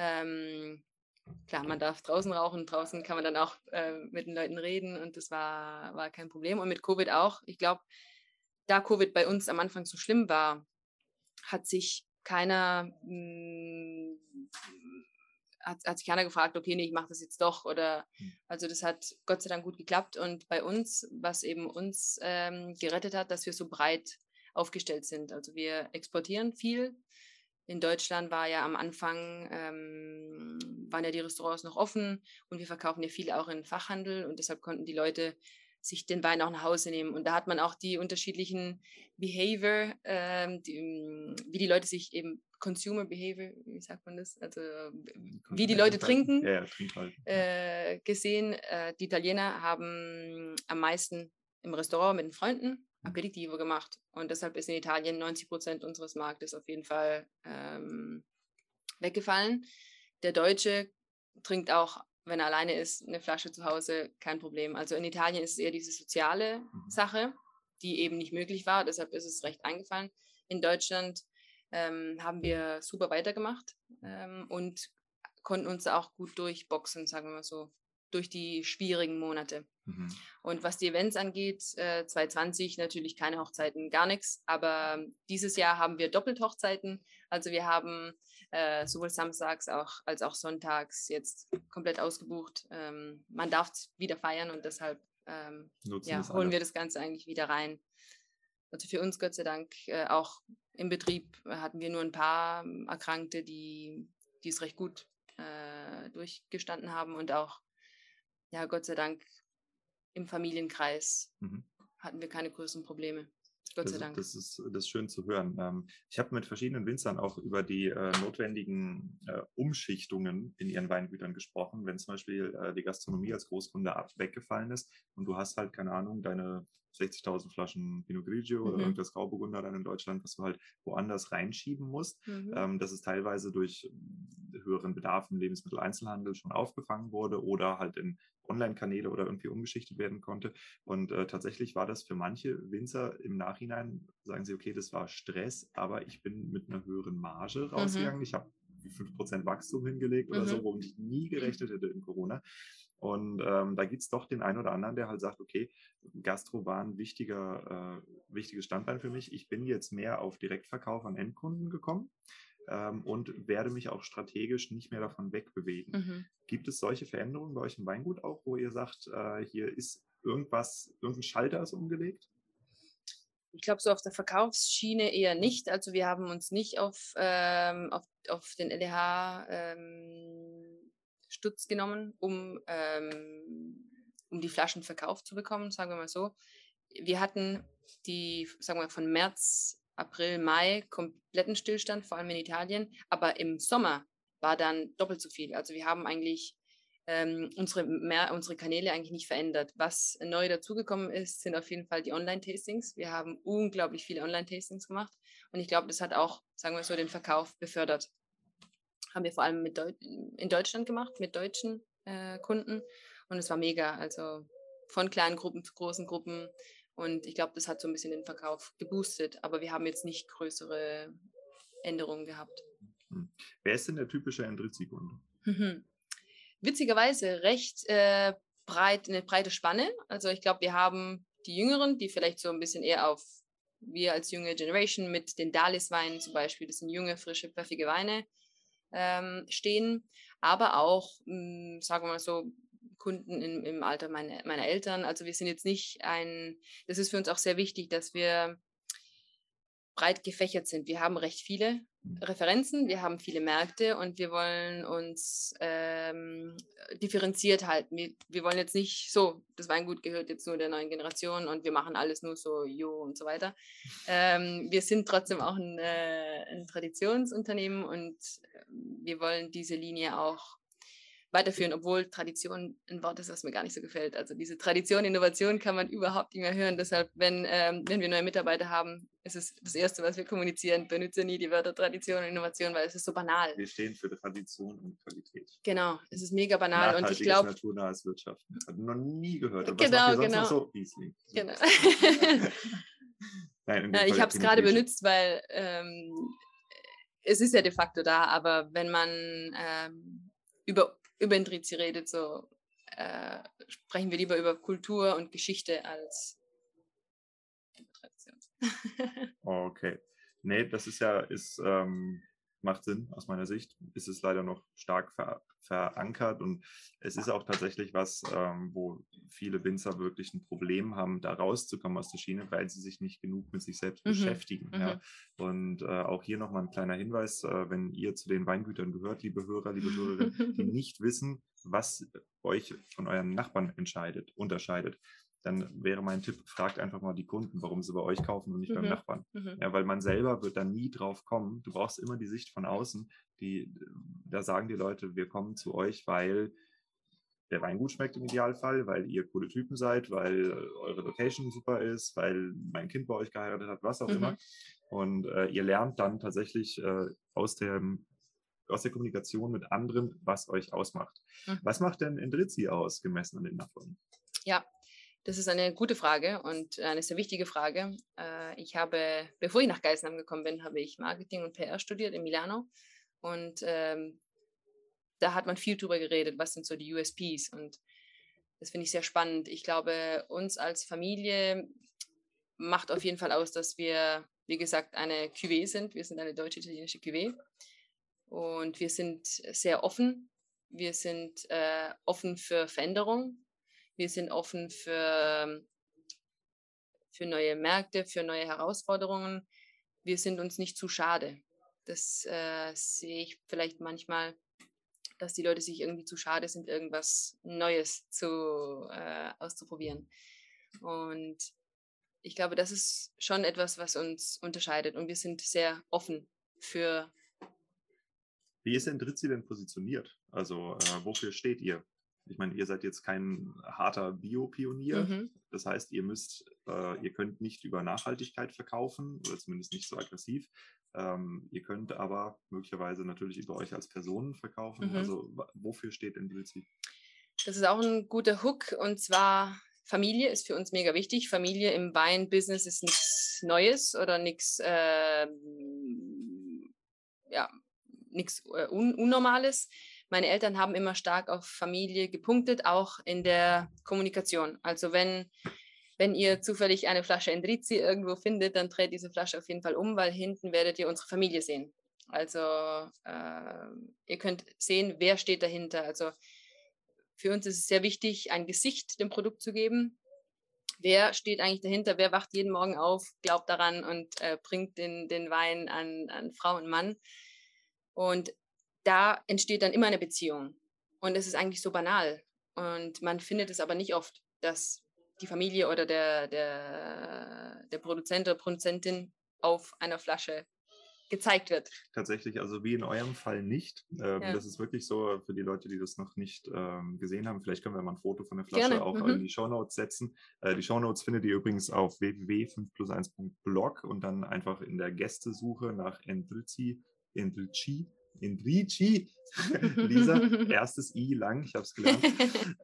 Ähm, klar, man darf draußen rauchen, draußen kann man dann auch äh, mit den Leuten reden und das war, war kein Problem. Und mit Covid auch. Ich glaube, da Covid bei uns am Anfang so schlimm war, hat sich keiner, mh, hm, hat, hat sich keiner gefragt, okay, nee, ich mache das jetzt doch. Oder hm. also das hat Gott sei Dank gut geklappt. Und bei uns, was eben uns ähm, gerettet hat, dass wir so breit aufgestellt sind. Also wir exportieren viel. In Deutschland war ja am Anfang, ähm, waren ja die Restaurants noch offen und wir verkaufen ja viel auch in Fachhandel und deshalb konnten die Leute sich den Wein auch nach Hause nehmen. Und da hat man auch die unterschiedlichen Behavior, ähm, die, mm, wie die Leute sich eben Consumer Behavior, wie sagt man das? Also wie die Leute trinken, ja, ja, halt. äh, gesehen. Äh, die Italiener haben am meisten im Restaurant mit den Freunden Aperitivo gemacht. Und deshalb ist in Italien 90 Prozent unseres Marktes auf jeden Fall ähm, weggefallen. Der Deutsche trinkt auch wenn er alleine ist, eine Flasche zu Hause, kein Problem. Also in Italien ist es eher diese soziale mhm. Sache, die eben nicht möglich war. Deshalb ist es recht eingefallen. In Deutschland ähm, haben wir super weitergemacht ähm, und konnten uns auch gut durchboxen, sagen wir mal so, durch die schwierigen Monate. Mhm. Und was die Events angeht, äh, 2020 natürlich keine Hochzeiten, gar nichts. Aber dieses Jahr haben wir Doppelhochzeiten. Also wir haben äh, sowohl samstags auch, als auch sonntags jetzt komplett ausgebucht. Ähm, man darf wieder feiern und deshalb ähm, ja, holen wir das Ganze eigentlich wieder rein. Also für uns Gott sei Dank äh, auch im Betrieb hatten wir nur ein paar Erkrankte, die, die es recht gut äh, durchgestanden haben und auch ja Gott sei Dank im Familienkreis mhm. hatten wir keine größeren Probleme. Gott das, sei Dank. Das ist, das ist schön zu hören. Ähm, ich habe mit verschiedenen Winzern auch über die äh, notwendigen äh, Umschichtungen in ihren Weingütern gesprochen. Wenn zum Beispiel äh, die Gastronomie als Großkunde ab weggefallen ist und du hast halt, keine Ahnung, deine 60.000 Flaschen Pinot Grigio mhm. oder irgendwas Grauburgunder dann in Deutschland, was du halt woanders reinschieben musst. Mhm. Ähm, dass es teilweise durch höheren Bedarf im Lebensmitteleinzelhandel schon aufgefangen wurde oder halt in Online-Kanäle oder irgendwie umgeschichtet werden konnte. Und äh, tatsächlich war das für manche Winzer im Nachhinein, sagen sie, okay, das war Stress, aber ich bin mit einer höheren Marge mhm. rausgegangen. Mhm. Ich habe 5% Wachstum hingelegt oder mhm. so, womit ich nie gerechnet hätte in Corona. Und ähm, da gibt es doch den einen oder anderen, der halt sagt, okay, Gastro war ein wichtiger, äh, wichtiges Standbein für mich. Ich bin jetzt mehr auf Direktverkauf an Endkunden gekommen ähm, und werde mich auch strategisch nicht mehr davon wegbewegen. Mhm. Gibt es solche Veränderungen bei euch im Weingut auch, wo ihr sagt, äh, hier ist irgendwas, irgendein Schalter ist umgelegt? Ich glaube, so auf der Verkaufsschiene eher nicht. Also wir haben uns nicht auf, ähm, auf, auf den LDH ähm, Stutz genommen, um, ähm, um die Flaschen verkauft zu bekommen, sagen wir mal so. Wir hatten die, sagen wir, von März April, Mai kompletten Stillstand, vor allem in Italien. Aber im Sommer war dann doppelt so viel. Also wir haben eigentlich ähm, unsere, mehr, unsere Kanäle eigentlich nicht verändert. Was neu dazugekommen ist, sind auf jeden Fall die Online-Tastings. Wir haben unglaublich viele Online-Tastings gemacht und ich glaube, das hat auch, sagen wir so, den Verkauf befördert. Haben wir vor allem mit Deu in Deutschland gemacht, mit deutschen äh, Kunden und es war mega. Also von kleinen Gruppen zu großen Gruppen. Und ich glaube, das hat so ein bisschen den Verkauf geboostet, aber wir haben jetzt nicht größere Änderungen gehabt. Hm. Wer ist denn der typische Endrizzi-Kunde? Mhm. Witzigerweise recht äh, breit, eine breite Spanne. Also ich glaube, wir haben die Jüngeren, die vielleicht so ein bisschen eher auf wir als junge Generation mit den Dalis-Weinen zum Beispiel, das sind junge, frische, pfiffige Weine, ähm, stehen. Aber auch, mh, hm, sagen wir mal so, Kunden im, im Alter meine, meiner Eltern. Also wir sind jetzt nicht ein, das ist für uns auch sehr wichtig, dass wir breit gefächert sind. Wir haben recht viele mhm. Referenzen, wir haben viele Märkte und wir wollen uns ähm, differenziert halten. Wir, wir, wollen jetzt nicht so, das Weingut gehört jetzt nur der neuen Generation und wir machen alles nur so, jo und so weiter. Ähm, wir sind trotzdem auch ein, äh, ein Traditionsunternehmen und ähm, wir wollen diese Linie auch weiterführen, obwohl Tradition ein Wort ist, was mir gar nicht so gefällt. Also diese Tradition, Innovation kann man überhaupt nicht mehr hören. Deshalb, wenn, ähm, wenn wir neue Mitarbeiter haben, ist es das Erste, was wir kommunizieren. Benutze nie die Wörter Tradition und Innovation, weil es ist so banal. Wir stehen für Tradition und Qualität. Genau, es ist mega banal. Und ich glaube. naturnahes Wirtschaft. Habe noch nie gehört. Aber genau, genau. So? Genau. *laughs* Nein, ja, ich habe es gerade benutzt, weil ähm, es ist ja de facto da, aber wenn man ähm, über, über Indrizi redet, so äh, sprechen wir lieber über Kultur und Geschichte als Tradition. *laughs* okay. Nee, das ist ja, ist, ähm, macht Sinn aus meiner Sicht. Ist es leider noch stark ver verankert und es ist auch tatsächlich was, ähm, wo viele Winzer wirklich ein Problem haben, da rauszukommen aus der Schiene, weil sie sich nicht genug mit sich selbst mhm. beschäftigen. Mhm. Ja. Und äh, auch hier nochmal ein kleiner Hinweis, äh, wenn ihr zu den Weingütern gehört, liebe Hörer, liebe Hörerinnen, die *laughs* nicht wissen, was euch von euren Nachbarn entscheidet, unterscheidet, dann wäre mein Tipp, fragt einfach mal die Kunden, warum sie bei euch kaufen und nicht mhm. beim Nachbarn. Mhm. Ja, weil man selber wird da nie drauf kommen. Du brauchst immer die Sicht von außen. Die, da sagen die Leute, wir kommen zu euch, weil der Wein gut schmeckt im Idealfall, weil ihr coole Typen seid, weil eure Location super ist, weil mein Kind bei euch geheiratet hat, was auch mhm. immer. Und äh, ihr lernt dann tatsächlich äh, aus, dem, aus der Kommunikation mit anderen, was euch ausmacht. Mhm. Was macht denn Endrizzi aus, gemessen an den Nachbarn? Ja, das ist eine gute Frage und eine sehr wichtige Frage. Äh, ich habe, bevor ich nach Geisenheim gekommen bin, habe ich Marketing und PR studiert in Milano und ähm, da hat man viel drüber geredet, was sind so die USPs und das finde ich sehr spannend. Ich glaube, uns als Familie macht auf jeden Fall aus, dass wir, wie gesagt, eine Cuvée sind. Wir sind eine deutsche-italienische Cuvée und wir sind sehr offen. Wir sind äh, offen für Veränderung. Wir sind offen für, für neue Märkte, für neue Herausforderungen. Wir sind uns nicht zu schade. Das äh, sehe ich vielleicht manchmal, dass die Leute sich irgendwie zu schade sind, irgendwas Neues zu, äh, auszuprobieren. Und ich glaube, das ist schon etwas, was uns unterscheidet. Und wir sind sehr offen für. Wie ist denn Dritzi denn positioniert? Also, äh, wofür steht ihr? Ich meine, ihr seid jetzt kein harter Bio-Pionier. Mhm. Das heißt, ihr müsst, äh, ihr könnt nicht über Nachhaltigkeit verkaufen oder zumindest nicht so aggressiv. Ähm, ihr könnt aber möglicherweise natürlich über euch als Personen verkaufen. Mhm. Also wofür steht denn Drilzi? Das ist auch ein guter Hook und zwar Familie ist für uns mega wichtig. Familie im Wein-Business ist nichts Neues oder nichts, äh, ja, nichts äh, Un Unnormales meine Eltern haben immer stark auf Familie gepunktet, auch in der Kommunikation. Also wenn, wenn ihr zufällig eine Flasche Endrizi irgendwo findet, dann dreht diese Flasche auf jeden Fall um, weil hinten werdet ihr unsere Familie sehen. Also äh, ihr könnt sehen, wer steht dahinter. Also für uns ist es sehr wichtig, ein Gesicht dem Produkt zu geben. Wer steht eigentlich dahinter? Wer wacht jeden Morgen auf, glaubt daran und äh, bringt den, den Wein an, an Frau und Mann? Und da entsteht dann immer eine Beziehung. Und es ist eigentlich so banal. Und man findet es aber nicht oft, dass die Familie oder der, der, der Produzent oder Produzentin auf einer Flasche gezeigt wird. Tatsächlich, also wie in eurem Fall nicht. Ähm, ja. Das ist wirklich so für die Leute, die das noch nicht ähm, gesehen haben. Vielleicht können wir mal ein Foto von der Flasche Gerne. auch mhm. in die Shownotes setzen. Äh, die Shownotes findet ihr übrigens auf www.5plus1.blog und dann einfach in der Gästesuche nach Endrilci, Endrilci in Ricci. *laughs* Lisa, *laughs* erstes I lang, ich habe es gelernt. *laughs*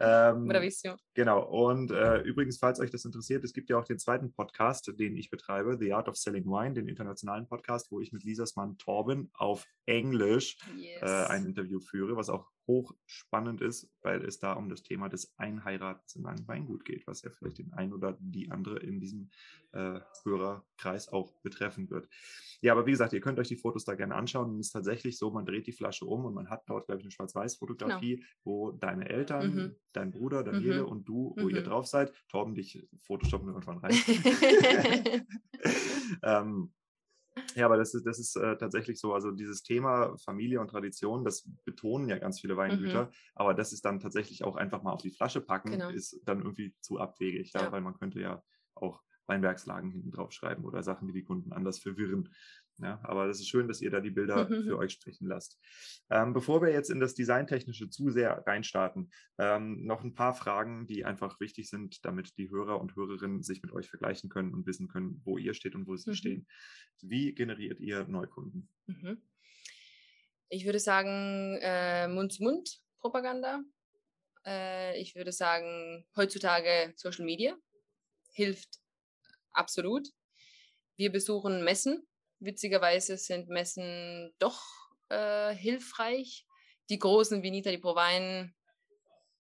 Ähm, Bravissimo. Genau, und äh, übrigens, falls euch das interessiert, es gibt ja auch den zweiten Podcast, den ich betreibe, The Art of Selling Wine, den internationalen Podcast, wo ich mit Lisas Mann Torben auf Englisch yes. äh, ein Interview führe, was auch hochspannend ist, weil es da um das Thema des Einheiratens in einem Weingut geht, was ja vielleicht den einen oder die andere in diesem äh, Hörerkreis auch betreffen wird. Ja, aber wie gesagt, ihr könnt euch die Fotos da gerne anschauen. es ist tatsächlich so, man dreht die Flasche um und man hat dort, glaube ich, eine Schwarz-Weiß-Fotografie, genau. wo deine Eltern, mhm. dein Bruder, Daniele mhm. und du, wo mhm. ihr drauf seid. Torben, dich photoshoppen irgendwann rein. *laughs* *laughs* ähm, ja, aber das ist, das ist äh, tatsächlich so. Also dieses Thema Familie und Tradition, das betonen ja ganz viele Weingüter, mhm. aber das ist dann tatsächlich auch einfach mal auf die Flasche packen, genau. ist dann irgendwie zu abwegig, ja, ja. weil man könnte ja auch Weinbergslagen hinten drauf schreiben oder Sachen, die die Kunden anders verwirren. Ja, aber das ist schön, dass ihr da die Bilder *laughs* für euch sprechen lasst. Ähm, bevor wir jetzt in das Designtechnische zu sehr reinstarten, ähm, noch ein paar Fragen, die einfach wichtig sind, damit die Hörer und Hörerinnen sich mit euch vergleichen können und wissen können, wo ihr steht und wo sie mhm. stehen. Wie generiert ihr Neukunden? Mhm. Ich würde sagen, äh, Mund-zu-Mund-Propaganda. Äh, ich würde sagen, heutzutage Social Media hilft absolut. Wir besuchen Messen witzigerweise sind Messen doch äh, hilfreich. Die großen wie Nita, die Provine,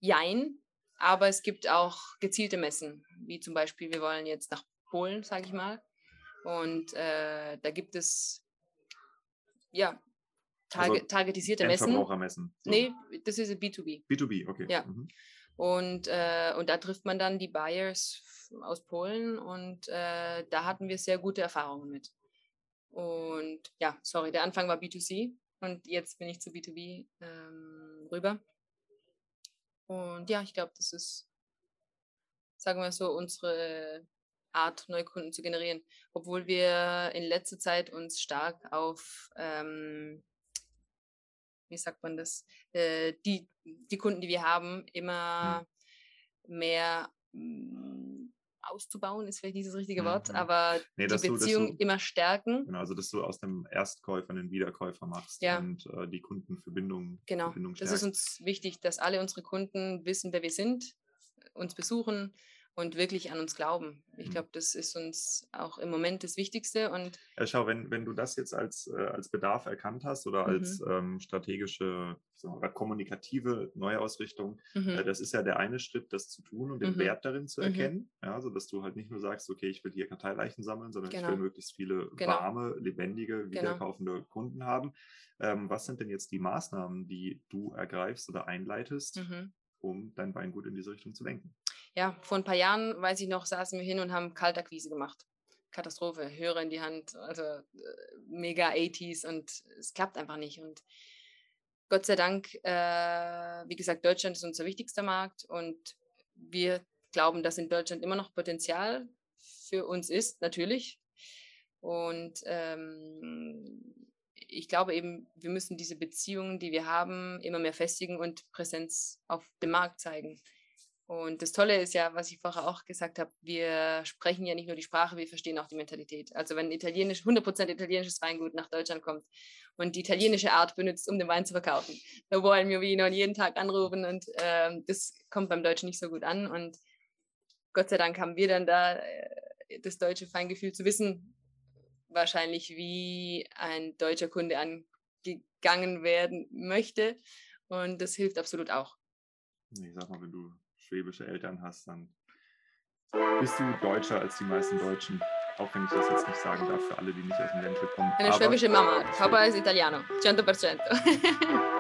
jein. Aber es gibt auch gezielte Messen, wie zum Beispiel, wir wollen jetzt nach Polen, sage ich mal. Und äh, da gibt es ja targe also targetisierte Messen. Verbrauchermessen. So. Nee, das ist B2B. B2B, okay. Ja. Mhm. Und, äh, und da trifft man dann die Buyers aus Polen und äh, da hatten wir sehr gute Erfahrungen mit. Und ja, sorry, der Anfang war B2C und jetzt bin ich zu B2B ähm, rüber. Und ja, ich glaube, das ist, sagen wir so, unsere Art, neue Kunden zu generieren. Obwohl wir in letzter Zeit uns stark auf, ähm, wie sagt man das, äh, die, die Kunden, die wir haben, immer mehr auszubauen, ist vielleicht nicht das richtige Wort, mhm. aber nee, die Beziehung du, du, immer stärken. Genau, also dass du aus dem Erstkäufer einen Wiederkäufer machst ja. und äh, die Kundenverbindung. Genau, Verbindung das ist uns wichtig, dass alle unsere Kunden wissen, wer wir sind, uns besuchen und wirklich an uns glauben. Ich mhm. glaube, das ist uns auch im Moment das Wichtigste. Und ja, schau, wenn, wenn du das jetzt als, äh, als Bedarf erkannt hast oder als mhm. ähm, strategische oder kommunikative Neuausrichtung, äh, mhm. äh, das ist ja der eine Schritt, das zu tun und den mhm. Wert darin zu mhm. erkennen. Ja, also dass du halt nicht nur sagst, okay, ich will hier Karteileichen sammeln, sondern genau. ich will genau. möglichst viele genau. warme, lebendige, genau. wiederkaufende genau. Kunden haben. Ähm, was sind denn jetzt die Maßnahmen, die du ergreifst oder einleitest, mhm. um dein Weingut in diese Richtung zu lenken? Ja, vor ein paar Jahren, weiß ich noch, saßen wir hin und haben Kaltakquise gemacht. Katastrophe, Hörer in die Hand, also äh, mega 80s und es klappt einfach nicht. Und Gott sei Dank, äh, wie gesagt, Deutschland ist unser wichtigster Markt und wir glauben, dass in Deutschland immer noch Potenzial für uns ist, natürlich. Und ähm, ich glaube eben, wir müssen diese Beziehungen, die wir haben, immer mehr festigen und Präsenz auf dem Markt zeigen. Und das Tolle ist ja, was ich vorher auch gesagt habe, wir sprechen ja nicht nur die Sprache, wir verstehen auch die Mentalität. Also wenn italienisch, 100% italienisches Weingut nach Deutschland kommt und die italienische Art benutzt, um den Wein zu verkaufen, da wollen wir ihn jeden Tag anrufen und äh, das kommt beim Deutschen nicht so gut an. Und Gott sei Dank haben wir dann da äh, das deutsche Feingefühl zu wissen, wahrscheinlich wie ein deutscher Kunde angegangen werden möchte. Und das hilft absolut auch. Ich sag mal, wenn du schwäbische Eltern hast, dann bist du deutscher als die meisten Deutschen. Auch wenn ich das jetzt nicht sagen darf für alle, die nicht aus dem Ländle kommen. Eine schwäbische Mama. Papa ist Italiano, 100%. *laughs*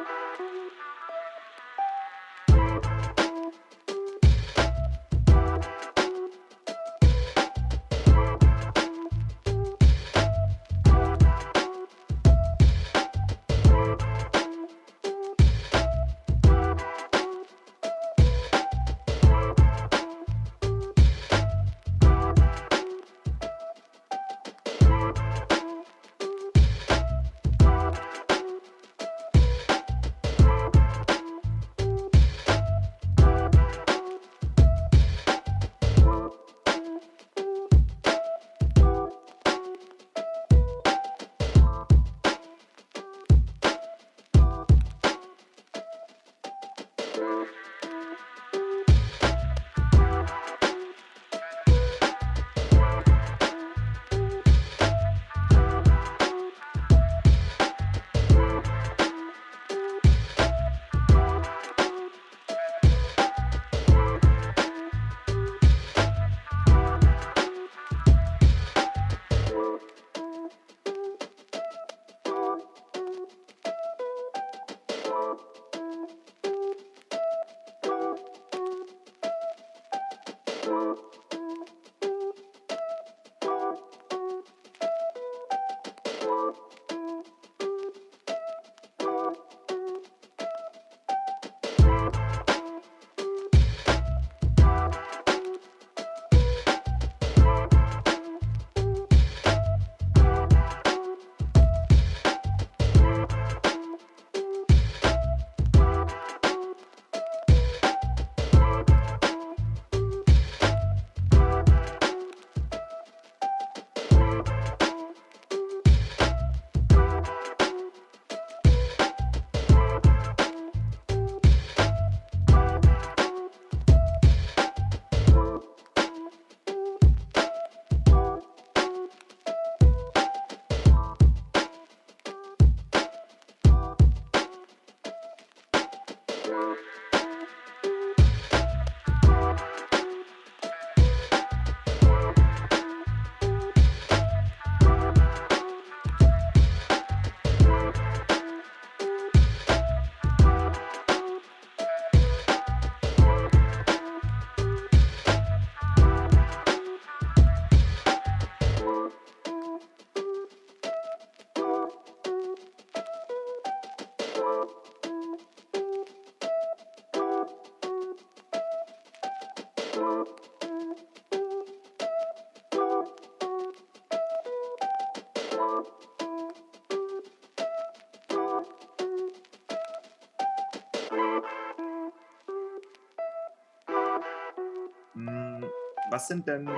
Was sind denn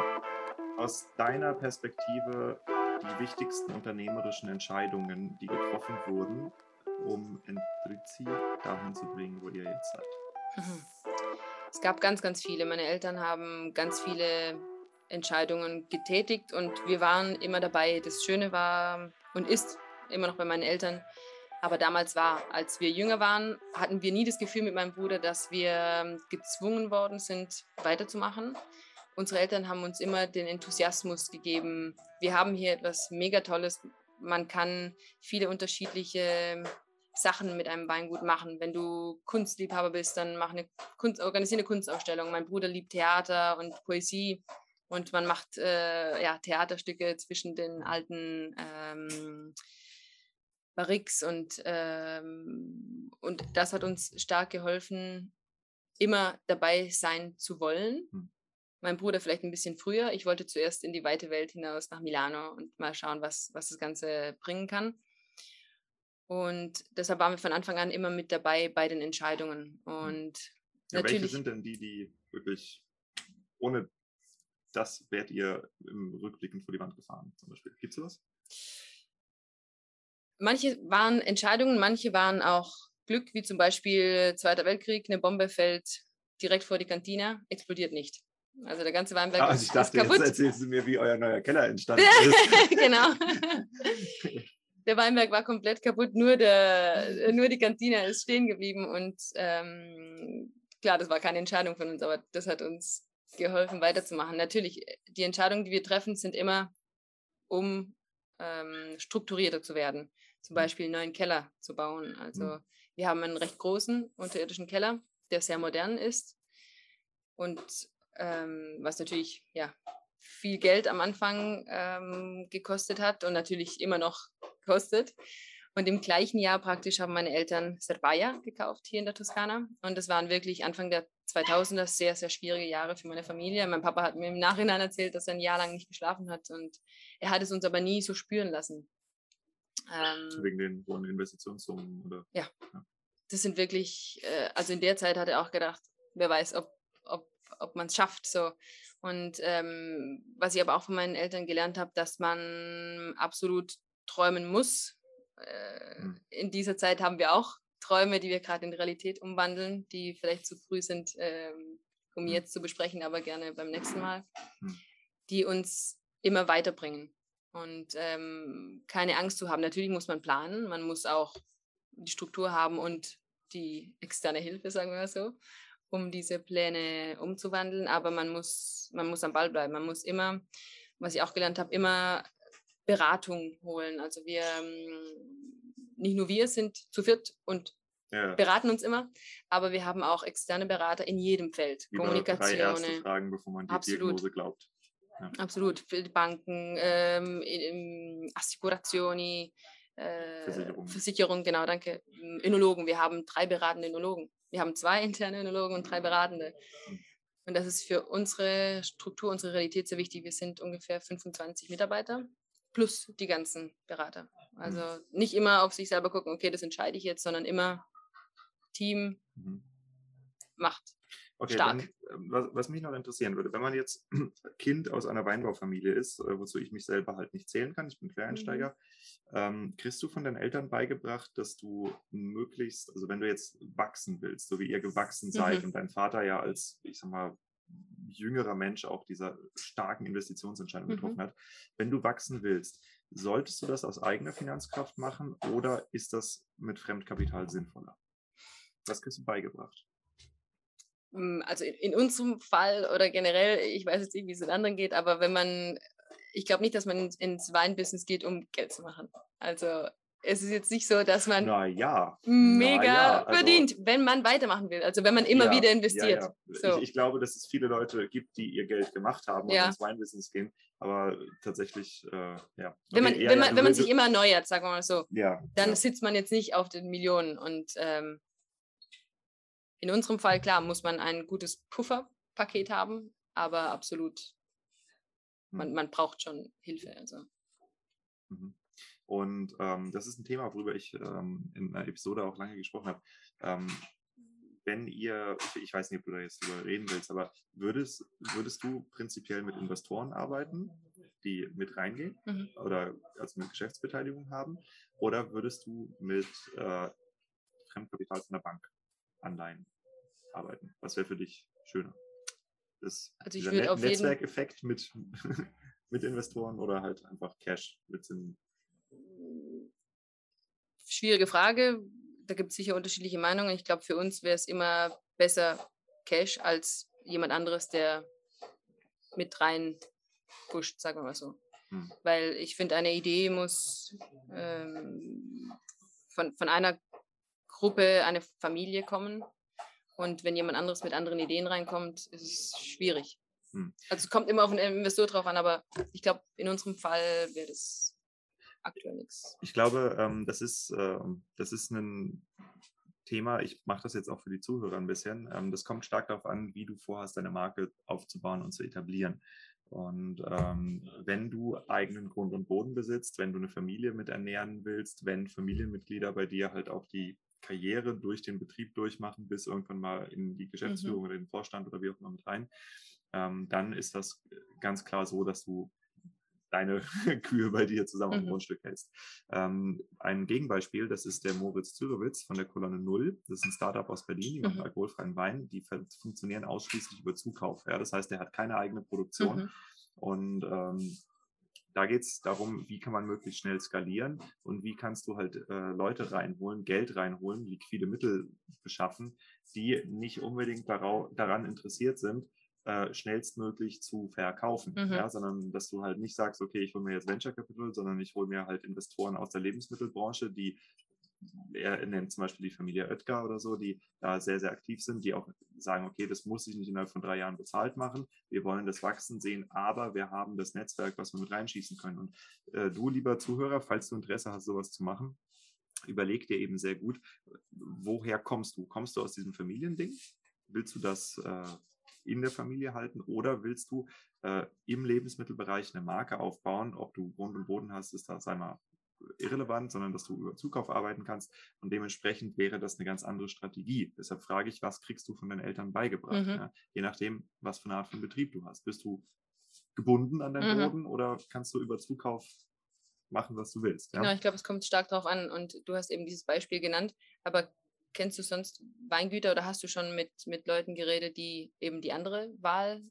aus deiner Perspektive die wichtigsten unternehmerischen Entscheidungen, die getroffen wurden, um Entrizi dahin zu bringen, wo ihr jetzt seid? Mhm. Es gab ganz, ganz viele. Meine Eltern haben ganz viele Entscheidungen getätigt und wir waren immer dabei. Das Schöne war und ist immer noch bei meinen Eltern. Aber damals war, als wir jünger waren, hatten wir nie das Gefühl mit meinem Bruder, dass wir gezwungen worden sind, weiterzumachen. Unsere Eltern haben uns immer den Enthusiasmus gegeben. Wir haben hier etwas mega Tolles. Man kann viele unterschiedliche Sachen mit einem Weingut machen. Wenn du Kunstliebhaber bist, dann mach eine Kunst, organisiere eine Kunstausstellung. Mein Bruder liebt Theater und Poesie und man macht äh, ja, Theaterstücke zwischen den alten ähm, Barriques und, ähm, und das hat uns stark geholfen, immer dabei sein zu wollen. Mein Bruder vielleicht ein bisschen früher. Ich wollte zuerst in die weite Welt hinaus nach Milano und mal schauen, was, was das Ganze bringen kann. Und deshalb waren wir von Anfang an immer mit dabei bei den Entscheidungen. Hm. Und ja, natürlich, welche sind denn die, die wirklich ohne das wärt ihr im Rückblickend vor die Wand gefahren, zum Beispiel? Gibt es sowas? Manche waren Entscheidungen, manche waren auch Glück, wie zum Beispiel Zweiter Weltkrieg, eine Bombe fällt direkt vor die Kantine, explodiert nicht. Also der ganze Weinberg ah, also ich dachte. Jetzt erzählst du mir, wie euer neuer Keller entstanden *laughs* ist. genau. *laughs* der Weinberg war komplett kaputt, nur, der, nur die Kantine ist stehen geblieben und ähm, klar, das war keine Entscheidung von uns, aber das hat uns geholfen, weiterzumachen. Natürlich, die Entscheidungen, die wir treffen, sind immer, um ähm, strukturierter zu werden. Zum mhm. Beispiel einen neuen Keller zu bauen. Also mhm. wir haben einen recht großen unterirdischen Keller, der sehr modern ist und ähm, was natürlich ja viel Geld am Anfang ähm, gekostet hat und natürlich immer noch *laughs* kostet. Und im gleichen Jahr praktisch haben meine Eltern Serbaia gekauft hier in der Toskana. Und das waren wirklich Anfang der 2000er sehr, sehr schwierige Jahre für meine Familie. Mein Papa hat mir im Nachhinein erzählt, dass er ein Jahr lang nicht geschlafen hat. Und er hat es uns aber nie so spüren lassen. Ähm, Wegen den hohen Investitionssummen? Oder? Ja. ja. Das sind wirklich, äh, also in der Zeit hat er auch gedacht, wer weiß, ob, ob, man es schafft. So. Und ähm, was ich aber auch von meinen Eltern gelernt habe, dass man absolut träumen muss. Äh, hm. In dieser Zeit haben wir auch Träume, die wir gerade in Realität umwandeln, die vielleicht zu früh sind, ähm, um hm. jetzt zu besprechen, aber gerne beim nächsten Mal, hm. die uns immer weiterbringen und ähm, keine Angst zu haben. Natürlich muss man planen, man muss auch die Struktur haben und die externe Hilfe, sagen wir mal so um diese Pläne umzuwandeln, aber man muss, man muss am Ball bleiben. Man muss immer, was ich auch gelernt habe, immer Beratung holen. Also wir, ähm, nicht nur wir sind zu viert und ja. beraten uns immer, aber wir haben auch externe Berater in jedem Feld. Über Kommunikation. Drei erste Fragen, bevor man die Absolut. Diagnose glaubt. Ja. Absolut. Für die Banken, ähm, Assicurazioni, äh, Versicherung. Versicherung, genau, danke. Önologen. Wir haben drei beratende Önologen. Wir haben zwei interne Önologen und drei Beratende. Und das ist für unsere Struktur, unsere Realität sehr wichtig. Wir sind ungefähr 25 Mitarbeiter plus die ganzen Berater. Also nicht immer auf sich selber gucken, okay, das entscheide ich jetzt, sondern immer Team mhm. macht. Okay, Stark. Dann, ähm, was, was, mich noch interessieren würde, wenn man jetzt *clears throat* Kind aus einer Weinbaufamilie ist, äh, wozu ich mich selber halt nicht zählen kann, ich bin Quereinsteiger, mhm. ähm, kriegst du von deinen Eltern beigebracht, dass du möglichst, also wenn du jetzt wachsen willst, so wie ihr gewachsen seid mhm. und dein Vater ja als, ich sag mal, jüngerer Mensch auch dieser starken Investitionsentscheidung mhm. getroffen hat, wenn du wachsen willst, solltest du das aus eigener Finanzkraft machen oder ist das mit Fremdkapital sinnvoller? Was kriegst du beigebracht? Hm, also in, in, unserem Fall oder generell, ich weiß jetzt nicht, wie es in anderen geht, aber wenn man, ich glaube nicht, dass man ins Weinbusiness geht, um Geld zu machen. Also es ist jetzt nicht so, dass man ja. mega ja, also, verdient, wenn man weitermachen will. Also wenn man immer ja, wieder investiert. So. ich, ich, glaube, dass es viele Leute gibt, die ihr Geld gemacht haben und ins Weinbusiness gehen. Aber tatsächlich, äh, ja. Wenn man, okay, wenn man, wenn man sich immer erneuert, sagen wir mal so, dann sitzt man jetzt nicht auf den Millionen und ähm, in unserem Fall, klar, muss man ein gutes Pufferpaket haben, aber absolut, man, hm. man braucht schon Hilfe. Also. Mhm. Und ähm, das ist ein Thema, worüber ich ähm, in einer Episode auch lange gesprochen habe. Ähm, wenn ihr, ich, weiß nicht, ob du da jetzt drüber reden willst, aber würdest, würdest du prinzipiell mit Investoren arbeiten, die mit reingehen mhm. oder also eine Geschäftsbeteiligung haben? Oder würdest du mit äh, Fremdkapital von der Bank Anleihen arbeiten? Was wäre für dich schöner? Das, also dieser Net Netzwerkeffekt mit, *laughs* mit Investoren oder halt einfach Cash mit dem Schwierige Frage. Da gibt es sicher unterschiedliche Meinungen. Ich glaube, für uns wäre es immer besser Cash als jemand anderes, der mit rein pusht, sagen wir mal so. Hm. Weil ich finde, eine Idee muss ähm, von, von einer Gruppe, eine Familie kommen. Und wenn jemand anderes mit anderen Ideen reinkommt, ist es schwierig. Hm. Also es kommt immer auf den Investor drauf an, aber ich glaube, in unserem Fall wäre das aktuell nichts. Ich glaube, ähm, das, ist, äh, das ist ein Thema, ich mache das jetzt auch für die Zuhörer ein bisschen. Ähm, das kommt stark darauf an, wie du vorhast, deine Marke aufzubauen und zu etablieren. Und ähm, wenn du eigenen Grund und Boden besitzt, wenn du eine Familie mit ernähren willst, wenn Familienmitglieder bei dir halt auch die Karriere durch den Betrieb durchmachen, bis irgendwann mal in die Geschäftsführung mhm. oder den Vorstand oder wie auch immer mit rein, ähm, dann ist das ganz klar so, dass du deine *laughs* Kühe bei dir zusammen mhm. auf dem Grundstück hältst. Ähm, ein Gegenbeispiel, das ist der Moritz Zürewitz von der Kolonne Null. Das ist ein Startup aus Berlin, die machen mhm. alkoholfreien Wein. Die funktionieren ausschließlich über Zukauf. Ja? Das heißt, er hat keine eigene Produktion. Mhm. Und ähm, da geht es darum, wie kann man möglichst schnell skalieren und wie kannst du halt äh, Leute reinholen, Geld reinholen, liquide Mittel beschaffen, die nicht unbedingt daran interessiert sind, äh, schnellstmöglich zu verkaufen, mhm. ja, sondern dass du halt nicht sagst, okay, ich hole mir jetzt Venture Capital, sondern ich hole mir halt Investoren aus der Lebensmittelbranche, die er nennt zum Beispiel die Familie Oetker oder so, die da sehr, sehr aktiv sind, die auch sagen, okay, das muss ich nicht innerhalb von drei Jahren bezahlt machen. Wir wollen das wachsen sehen, aber wir haben das Netzwerk, was wir mit reinschießen können. Und äh, du, lieber Zuhörer, falls du Interesse hast, sowas zu machen, überleg dir eben sehr gut, woher kommst du? Kommst du aus diesem Familiending? Willst du das äh, in der Familie halten oder willst du äh, im Lebensmittelbereich eine Marke aufbauen? Ob du Grund und Boden hast, ist da einmal irrelevant, sondern dass du über Zukauf arbeiten kannst und dementsprechend wäre das eine ganz andere Strategie. Deshalb frage ich, was kriegst du von deinen Eltern beigebracht? Mhm. Ja? Je nachdem, was für eine Art von Betrieb du hast. Bist du gebunden an deinen mhm. Boden oder kannst du über Zukauf machen, was du willst? Ja, genau, ich glaube, es kommt stark darauf an und du hast eben dieses Beispiel genannt, aber Kennst du sonst Weingüter oder hast du schon mit, mit Leuten geredet, die eben die andere Wahl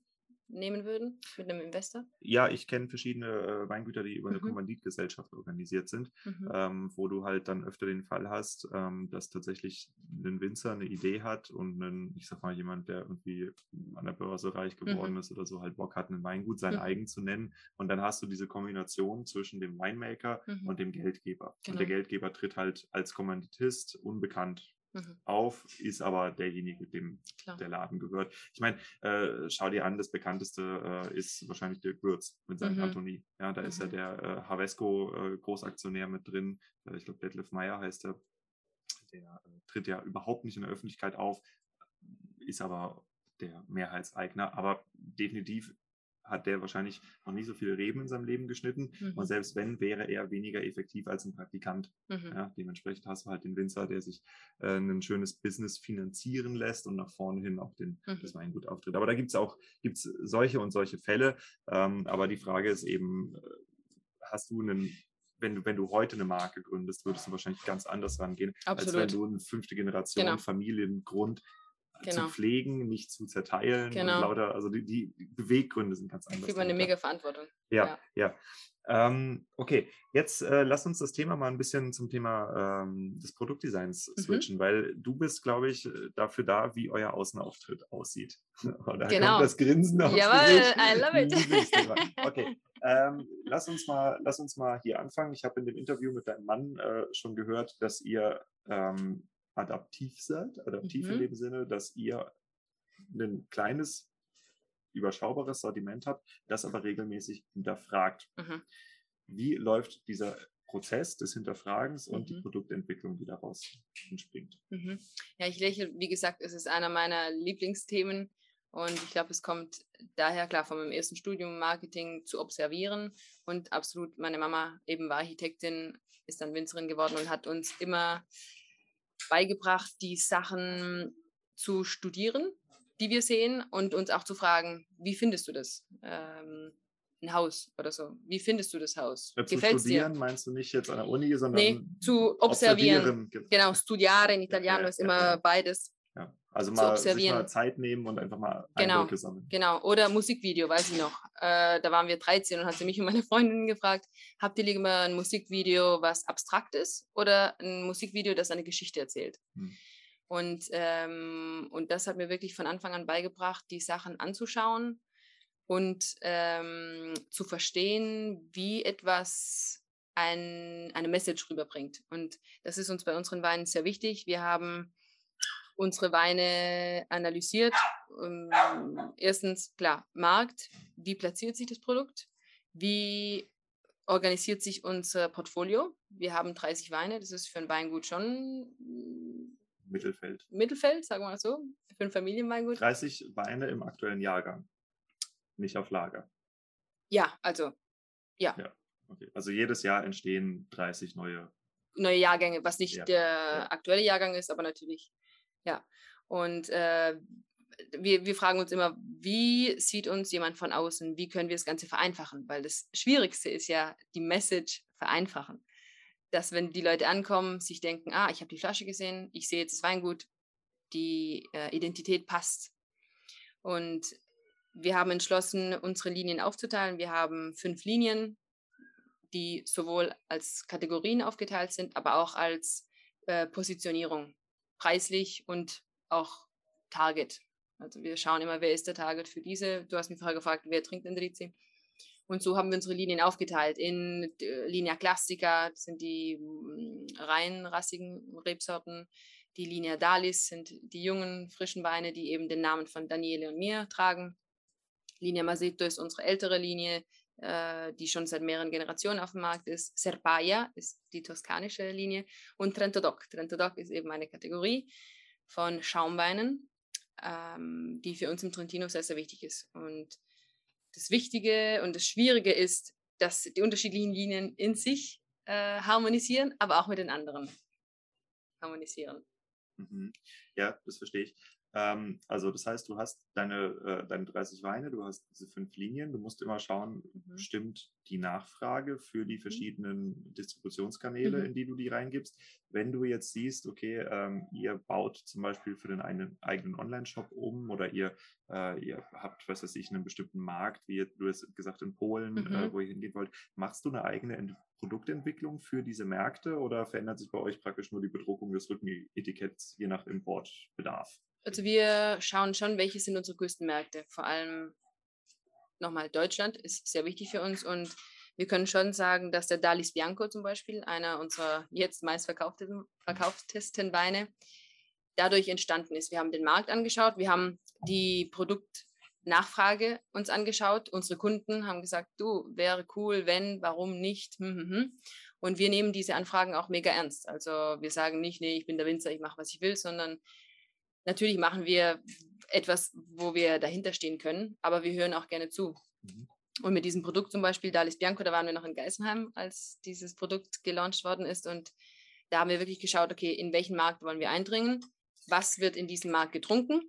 nehmen würden mit einem Investor? Ja, ich kenne verschiedene äh, Weingüter, die über eine mhm. Kommanditgesellschaft organisiert sind, mhm. ähm, wo du halt dann öfter den Fall hast, ähm, dass tatsächlich ein Winzer eine Idee hat und ein, ich sag mal, jemand, der irgendwie an der Börse reich geworden mhm. ist oder so, halt Bock hat, ein Weingut sein mhm. eigen zu nennen. Und dann hast du diese Kombination zwischen dem Winemaker mhm. und dem Geldgeber. Genau. Und der genau. Geldgeber tritt halt als Kommanditist unbekannt mhm. auf, ist aber derjenige, dem Klar. der Laden gehört. Ich meine, äh, schau dir an, das bekannteste äh, ist wahrscheinlich Dirk Würz mit seinem mhm. Anthony. Ja, da mhm. ist ja mhm. der äh, Havesco äh, Großaktionär mit drin. Äh, ich glaube, Detlef Meyer heißt er. Der äh, tritt ja überhaupt nicht in der Öffentlichkeit auf, ist aber der Mehrheitseigner, aber definitiv hat der wahrscheinlich noch nie so viele Reben in seinem Leben geschnitten. Mhm. Und selbst wenn, wäre er weniger effektiv als ein Praktikant. Mhm. Ja, dementsprechend hast du halt den Winzer, der sich äh, ein schönes Business finanzieren lässt und nach vorne hin auch den, mhm. das Weingut auftritt. Aber da gibt es auch gibt's solche und solche Fälle. Ähm, aber die Frage ist eben, äh, hast du einen wenn du, wenn du heute eine Marke gründest, würdest du wahrscheinlich ganz anders rangehen, Absolut. als wenn du eine fünfte Generation genau. Familiengrund genau. zu pflegen, nicht zu zerteilen. Genau. Lauter, also die, die, Beweggründe sind ganz anders. Da man eine mega Verantwortung. Ja, ja. ja. Ähm, okay, jetzt äh, lass uns das Thema mal ein bisschen zum Thema ähm, des Produktdesigns mhm. switchen, weil du bist, glaube ich, dafür da, wie euer Außenauftritt aussieht. *laughs* da genau. kommt das Grinsen aus Jawohl, I love it. *laughs* okay, ähm, lass, uns mal, lass uns mal hier anfangen. Ich habe in dem Interview mit deinem Mann äh, schon gehört, dass ihr ähm, adaptiv seid, adaptiv mhm. in dem Sinne, dass ihr ein kleines, überschaubares Sortiment habt, das aber regelmäßig hinterfragt. Mhm. Wie läuft dieser Prozess des Hinterfragens und die mhm. Produktentwicklung, die daraus entspringt? Mhm. Ja, ich lächle, wie gesagt, es ist einer meiner Lieblingsthemen. Und ich glaube, es kommt daher, klar, von meinem ersten Studium Marketing zu observieren. Und absolut, meine Mama eben war Architektin, ist dann Winzerin geworden und hat uns immer beigebracht, die Sachen zu studieren, die wir sehen und uns auch zu fragen, wie findest du das? Ähm, ein Haus oder so. Wie findest du das Haus? Ja, studieren dir? meinst du nicht jetzt an der Uni, sondern nee, zu observieren. observieren. Genau, studiare in Italiano ja, ist immer beides. Ja. Also mal, sich mal Zeit nehmen und einfach mal genau, Eindrücke sammeln. Genau, oder Musikvideo, weiß ich noch. Äh, da waren wir 13 und hat sie mich und meine Freundin gefragt, habt ihr lieber ein Musikvideo, was abstrakt ist oder ein Musikvideo, das eine Geschichte erzählt? Hm. Und, ähm, und das hat mir wirklich von Anfang an beigebracht, die Sachen anzuschauen und ähm, zu verstehen, wie etwas ein, eine Message rüberbringt. Und das ist uns bei unseren Weinen sehr wichtig. Wir haben unsere Weine analysiert. Ähm, erstens, klar, Markt, wie platziert sich das Produkt? Wie organisiert sich unser Portfolio? Wir haben 30 Weine, das ist für ein Weingut schon Mittelfeld. Mittelfeld, sagen wir mal so, für ein Familienweingut. 30 Weine im aktuellen Jahrgang, nicht auf Lager. Ja, also, ja. ja okay. Also jedes Jahr entstehen 30 neue. Neue Jahrgänge, was nicht ja. der ja. aktuelle Jahrgang ist, aber natürlich, ja. Und äh, wir, wir fragen uns immer, wie sieht uns jemand von außen? Wie können wir das Ganze vereinfachen? Weil das Schwierigste ist ja die Message vereinfachen dass wenn die Leute ankommen, sich denken, ah, ich habe die Flasche gesehen, ich sehe jetzt das Weingut, die äh, Identität passt. Und wir haben entschlossen, unsere Linien aufzuteilen. Wir haben fünf Linien, die sowohl als Kategorien aufgeteilt sind, aber auch als äh, Positionierung, preislich und auch Target. Also wir schauen immer, wer ist der Target für diese. Du hast mich vorher gefragt, wer trinkt Endrizi? Und so haben wir unsere Linien aufgeteilt in äh, Linea Classica, sind die mm, reinrassigen Rebsorten. Die Linea Dalis sind die jungen, frischen Weine, die eben den Namen von Daniele und mir tragen. Linea Masetto ist unsere ältere Linie, äh, die schon seit mehreren Generationen auf dem Markt ist. Serpaia ist die toskanische Linie. Und Trento Doc. Trento Doc ist eben eine Kategorie von Schaumweinen, ähm, die für uns im Trentino sehr, sehr wichtig ist. Und das Wichtige und das Schwierige ist, dass die unterschiedlichen Linien in sich äh, harmonisieren, aber auch mit den anderen harmonisieren. Mhm. Ja, das verstehe ich. Ähm, also das heißt, du hast deine, äh, deine 30 Weine, du hast diese fünf Linien, du musst immer schauen, mhm. stimmt die Nachfrage für die mhm. verschiedenen Distributionskanäle, mhm. in die du die reingibst. Wenn du jetzt siehst, okay, ähm, ihr baut zum Beispiel für den einen, eigenen Online-Shop um oder ihr, äh, ihr habt, was weiß ich, einen bestimmten Markt, wie du es gesagt in Polen, äh, mhm. äh, wo ihr hingehen wollt, machst du eine eigene Ent Produktentwicklung für diese Märkte oder verändert sich bei euch praktisch nur die Bedruckung des Rückenetiketts je nach Importbedarf? Also wir schauen schon, welche sind unsere größten Märkte. Vor allem nochmal Deutschland ist sehr wichtig für uns und wir können schon sagen, dass der Dalis Bianco zum Beispiel, einer unserer jetzt meistverkauftesten verkauftesten Weine, dadurch entstanden ist. Wir haben den Markt angeschaut, wir haben die Produktnachfrage uns angeschaut. Unsere Kunden haben gesagt, du, wäre cool, wenn, warum nicht? Hm, hm, hm. Und wir nehmen diese Anfragen auch mega ernst. Also wir sagen nicht, nee, ich bin der Winzer, ich mache, was ich will, sondern natürlich machen wir etwas, wo wir dahinter stehen können, aber wir hören auch gerne zu. Mhm. Und mit diesem Produkt zum Beispiel, Dalis Bianco, da waren wir noch in Geisenheim, als dieses Produkt gelauncht worden ist. Und da haben wir wirklich geschaut, okay, in welchen Markt wollen wir eindringen? Was wird in diesem Markt getrunken?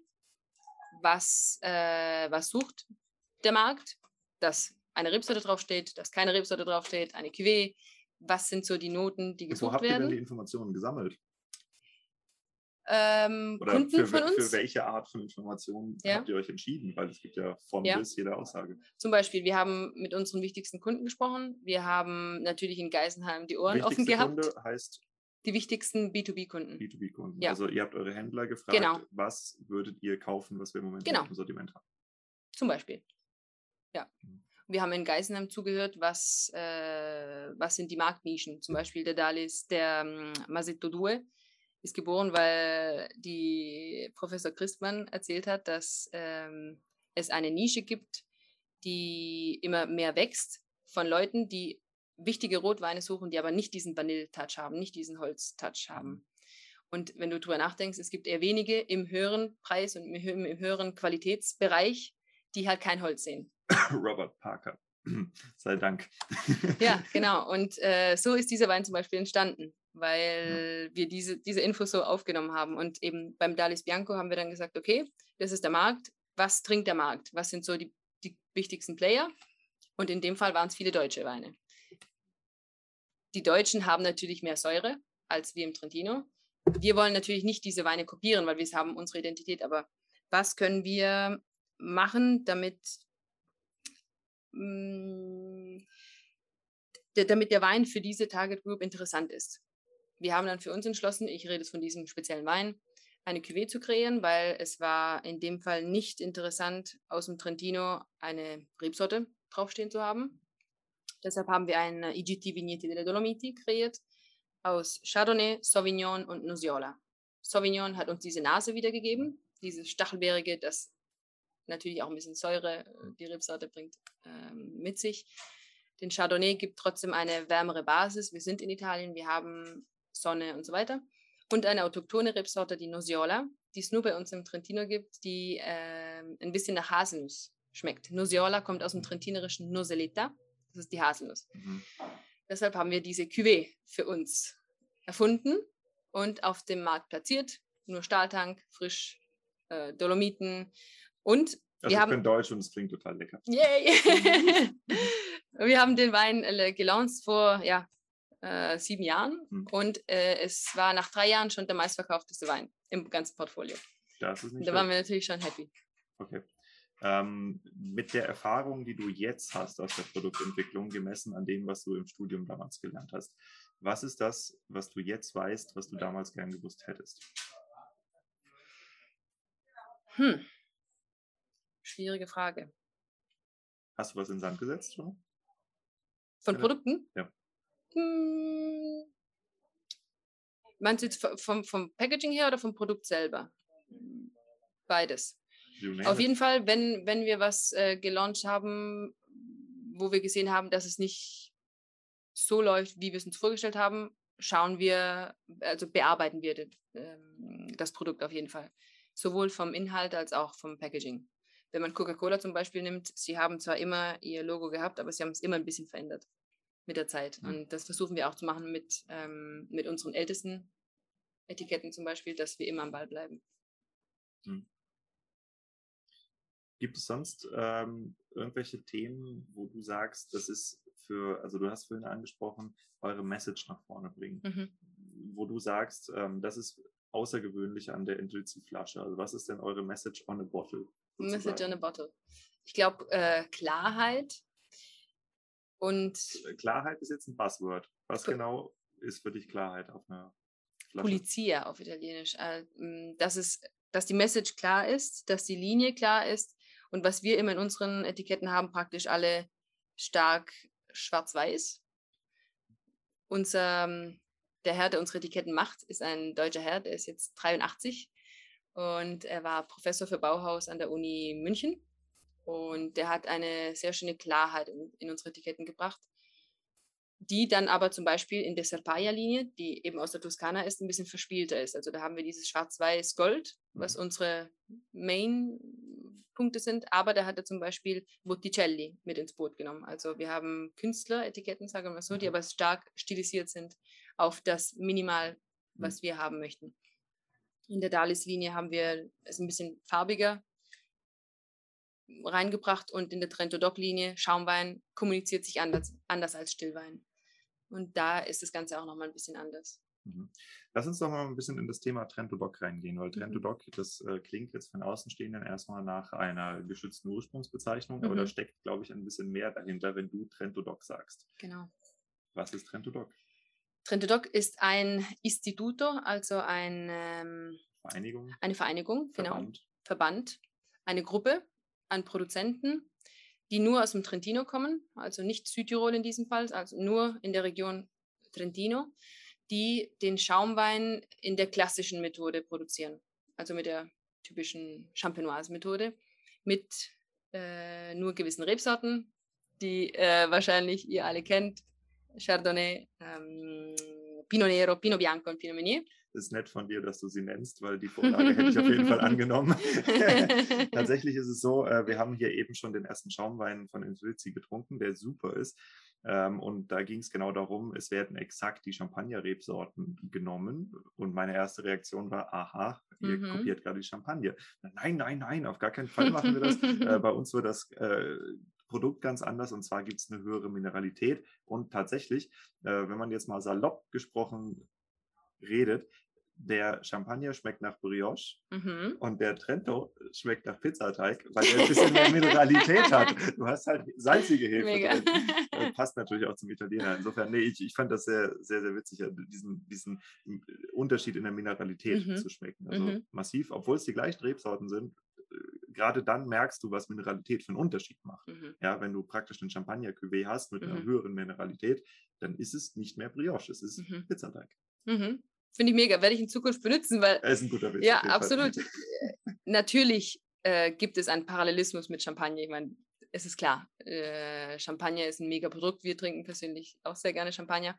Was, äh, was sucht der Markt? Dass eine Rebsorte draufsteht, dass keine Rebsorte draufsteht, eine Cuvée. Was sind so die Noten, die gesucht werden? Wo habt ihr denn die Informationen gesammelt? Ähm, Kunden für, von uns. Für welche Art von Informationen ja. habt ihr euch entschieden? Weil es gibt ja von ja. bis jede Aussage. Zum Beispiel, wir haben mit unseren wichtigsten Kunden gesprochen. Wir haben natürlich in Geisenheim die Ohren offen gehabt. Kunde heißt die wichtigsten B2B-Kunden. B2B-Kunden. Ja. Also ihr habt eure Händler gefragt, genau. was würdet ihr kaufen, was wir im Moment genau. im Sortiment haben. Zum Beispiel. Ja. Mhm. Wir haben in Geisenheim zugehört, was, äh, was sind die Marktnischen. Zum Beispiel der Dalis, der ähm, Masetto Due ist geboren, weil die Professor Christmann erzählt hat, dass ähm, es eine Nische gibt, die immer mehr wächst von Leuten, die wichtige Rotweine suchen, die aber nicht diesen Vanille-Touch haben, nicht diesen Holz-Touch haben. Und wenn du drüber nachdenkst, es gibt eher wenige im höheren Preis und im, im höheren Qualitätsbereich, die halt kein Holz sehen. *coughs* Robert Parker. *coughs* Sei Dank. ja, *laughs* genau. Und äh, so ist dieser Wein zum Beispiel entstanden weil wir diese, diese Infos so aufgenommen haben. Und eben beim Dalis Bianco haben wir dann gesagt, okay, das ist der Markt. Was trinkt der Markt? Was sind so die, die wichtigsten Player? Und in dem Fall waren es viele deutsche Weine. Die Deutschen haben natürlich mehr Säure als wir im Trentino. Wir wollen natürlich nicht diese Weine kopieren, weil wir haben unsere Identität, aber was können wir machen, damit, mh, mm, damit der Wein für diese Target Group interessant ist? Wir haben dann für uns entschlossen, ich rede jetzt von diesem speziellen Wein, eine Cuvée zu kreieren, weil es war in dem Fall nicht interessant, aus dem Trentino eine Rebsorte draufstehen zu haben. Deshalb haben wir ein IGT Vigneti delle Dolomiti kreiert aus Chardonnay, Sauvignon und Nosiola. Sauvignon hat uns diese Nase wiedergegeben, dieses Stachelbeerige, das natürlich auch ein bisschen Säure, äh, die Rebsorte bringt, ähm, mit sich. Den Chardonnay gibt trotzdem eine wärmere Basis. Wir sind in Italien, wir haben Sonne und so weiter. Und eine autochtone Rebsorte, die Nosiola, die es nur bei uns im Trentino gibt, die äh, ein bisschen nach Haselnuss schmeckt. Nosiola kommt aus dem trentinerischen Noseleta, das ist die Haselnuss. Mhm. Deshalb haben wir diese Cuvée für uns erfunden und auf dem Markt platziert. Nur Stahltank, frisch, äh, Dolomiten und also wir ich haben, bin deutsch und es klingt total lecker. Yay! *laughs* *laughs* wir haben den Wein gelauncht vor ja, äh, sieben Jahren hm. und äh, es war nach drei Jahren schon der meistverkaufteste Wein im ganzen Portfolio. Das ist nicht da waren wir natürlich schon happy. Okay. Ähm, mit der Erfahrung, die du jetzt hast aus der Produktentwicklung, gemessen an dem, was du im Studium damals gelernt hast, was ist das, was du jetzt weißt, was du damals gern gewusst hättest? Hm. Schwierige Frage. Hast du was in Sand gesetzt schon? Von Produkten? Ja. Hm. Meinst du jetzt vom, vom Packaging her oder vom Produkt selber? Beides. Auf jeden Fall, wenn, wenn wir was äh, gelauncht haben, wo wir gesehen haben, dass es nicht so läuft, wie wir es uns vorgestellt haben, schauen wir, also bearbeiten wir das, ähm, das Produkt auf jeden Fall. Sowohl vom Inhalt als auch vom Packaging. Wenn man Coca-Cola zum Beispiel nimmt, sie haben zwar immer ihr Logo gehabt, aber sie haben es immer ein bisschen verändert mit der Zeit. Mhm. Und das versuchen wir auch zu machen mit, ähm, mit unseren ältesten Etiketten zum Beispiel, dass wir immer am Ball bleiben. Mhm. Gibt es sonst ähm, irgendwelche Themen, wo du sagst, das ist für, also du hast vorhin angesprochen, eure Message nach vorne bringen, mhm. wo du sagst, ähm, das ist außergewöhnlich an der Intuitiv-Flasche. Also was ist denn eure Message on a Bottle? Sozusagen? Message on a Bottle. Ich glaube, äh, Klarheit und. Äh, Klarheit ist jetzt ein Buzzword. Was genau ist für dich Klarheit auf einer Flasche? Pulizia auf Italienisch. Äh, dass, es, dass die Message klar ist, dass die Linie klar ist und was wir immer in unseren Etiketten haben, praktisch alle stark schwarz-weiß. Unser, der Herr, der unsere Etiketten macht, ist ein deutscher Herr, der ist jetzt 83 und er war Professor für Bauhaus an der Uni München und der hat eine sehr schöne Klarheit in, in unsere Etiketten gebracht, die dann aber zum Beispiel in der Serpaglia-Linie, die eben aus der Toskana ist, ein bisschen verspielter ist. Also da haben wir dieses Schwarz-Weiß-Gold, was mhm. unsere Main Punkte sind, aber da hat er zum Beispiel Botticelli mit ins Boot genommen. Also wir haben Künstleretiketten, sagen wir mal so, die mhm. aber stark stilisiert sind auf das Minimal, was mhm. wir haben möchten. In der Dalis-Linie haben wir es ein bisschen farbiger reingebracht und in der Trento Doc-Linie Schaumwein kommuniziert sich anders, anders als Stillwein. Und da ist das Ganze auch nochmal ein bisschen anders. Mhm. Lass uns doch mal ein bisschen in das Thema Trend-to-Doc reingehen, weil mhm. das äh, klingt jetzt von Außenstehenden erstmal nach einer geschützten Ursprungsbezeichnung, mhm. aber da mhm. steckt, glaube ich, ein bisschen mehr dahinter, wenn du Trend-to-Doc sagst. Genau. Was ist Trend-to-Doc? Trend-to-Doc ist ein Instituto, also ein, ähm, Vereinigung. eine Vereinigung, genau. Verband. genau. Verband. Eine Gruppe an Produzenten, die nur aus dem Trentino kommen, also nicht Südtirol in diesem Fall, also nur in der Region Trentino die den Schaumwein in der klassischen Methode produzieren, also mit der typischen Champenoise-Methode, mit äh, nur gewissen Rebsorten, die äh, wahrscheinlich ihr alle kennt, Chardonnay, ähm, Pinot Nero, Pinot Bianco und Pinot Meunier. Ist nett von dir, dass du sie nennst, weil die Vorlage hätte ich auf jeden Fall *laughs* angenommen. *laughs* Tatsächlich ist es so, äh, wir haben hier eben schon den ersten Schaumwein von Insulzi getrunken, der super ist. Ähm, und da ging es genau darum, es werden exakt die Champagner-Rebsorten genommen. Und meine erste Reaktion war, aha, ihr mhm. kopiert gerade die Champagner. Nein, nein, nein, auf gar keinen Fall machen wir das. äh, bei uns wird das äh, Produkt ganz anders und zwar gibt es eine höhere Mineralität. Und tatsächlich, äh, wenn man jetzt mal salopp gesprochen redet, der Champagner schmeckt nach Brioche mhm. und der Trento schmeckt nach Pizzateig, weil er ein bisschen mehr Mineralität hat. Du hast halt salzige Hefe Mega. drin. Das *laughs* passt natürlich auch zum Italiener. Insofern, nee, ich, ich fand das sehr, sehr, sehr witzig, diesen, diesen Unterschied in der Mineralität mhm. zu schmecken. Also mhm. massiv, obwohl es die gleichen Rebsorten sind, äh, gerade dann merkst du, was Mineralität für einen Unterschied macht. Mhm. Ja, wenn du praktisch einen Champagner-Cuvée hast mit einer mhm. höheren Mineralität, dann ist es nicht mehr Brioche, es ist mhm. Pizzateig. Mhm. Finde ich mega, werde ich in Zukunft benutzen, weil. Er ist ein guter Witz. Ja, absolut. Natürlich äh, gibt es einen Parallelismus mit Champagner. Ich meine, es ist klar, äh, Champagner ist ein mega Produkt. Wir trinken persönlich auch sehr gerne Champagner.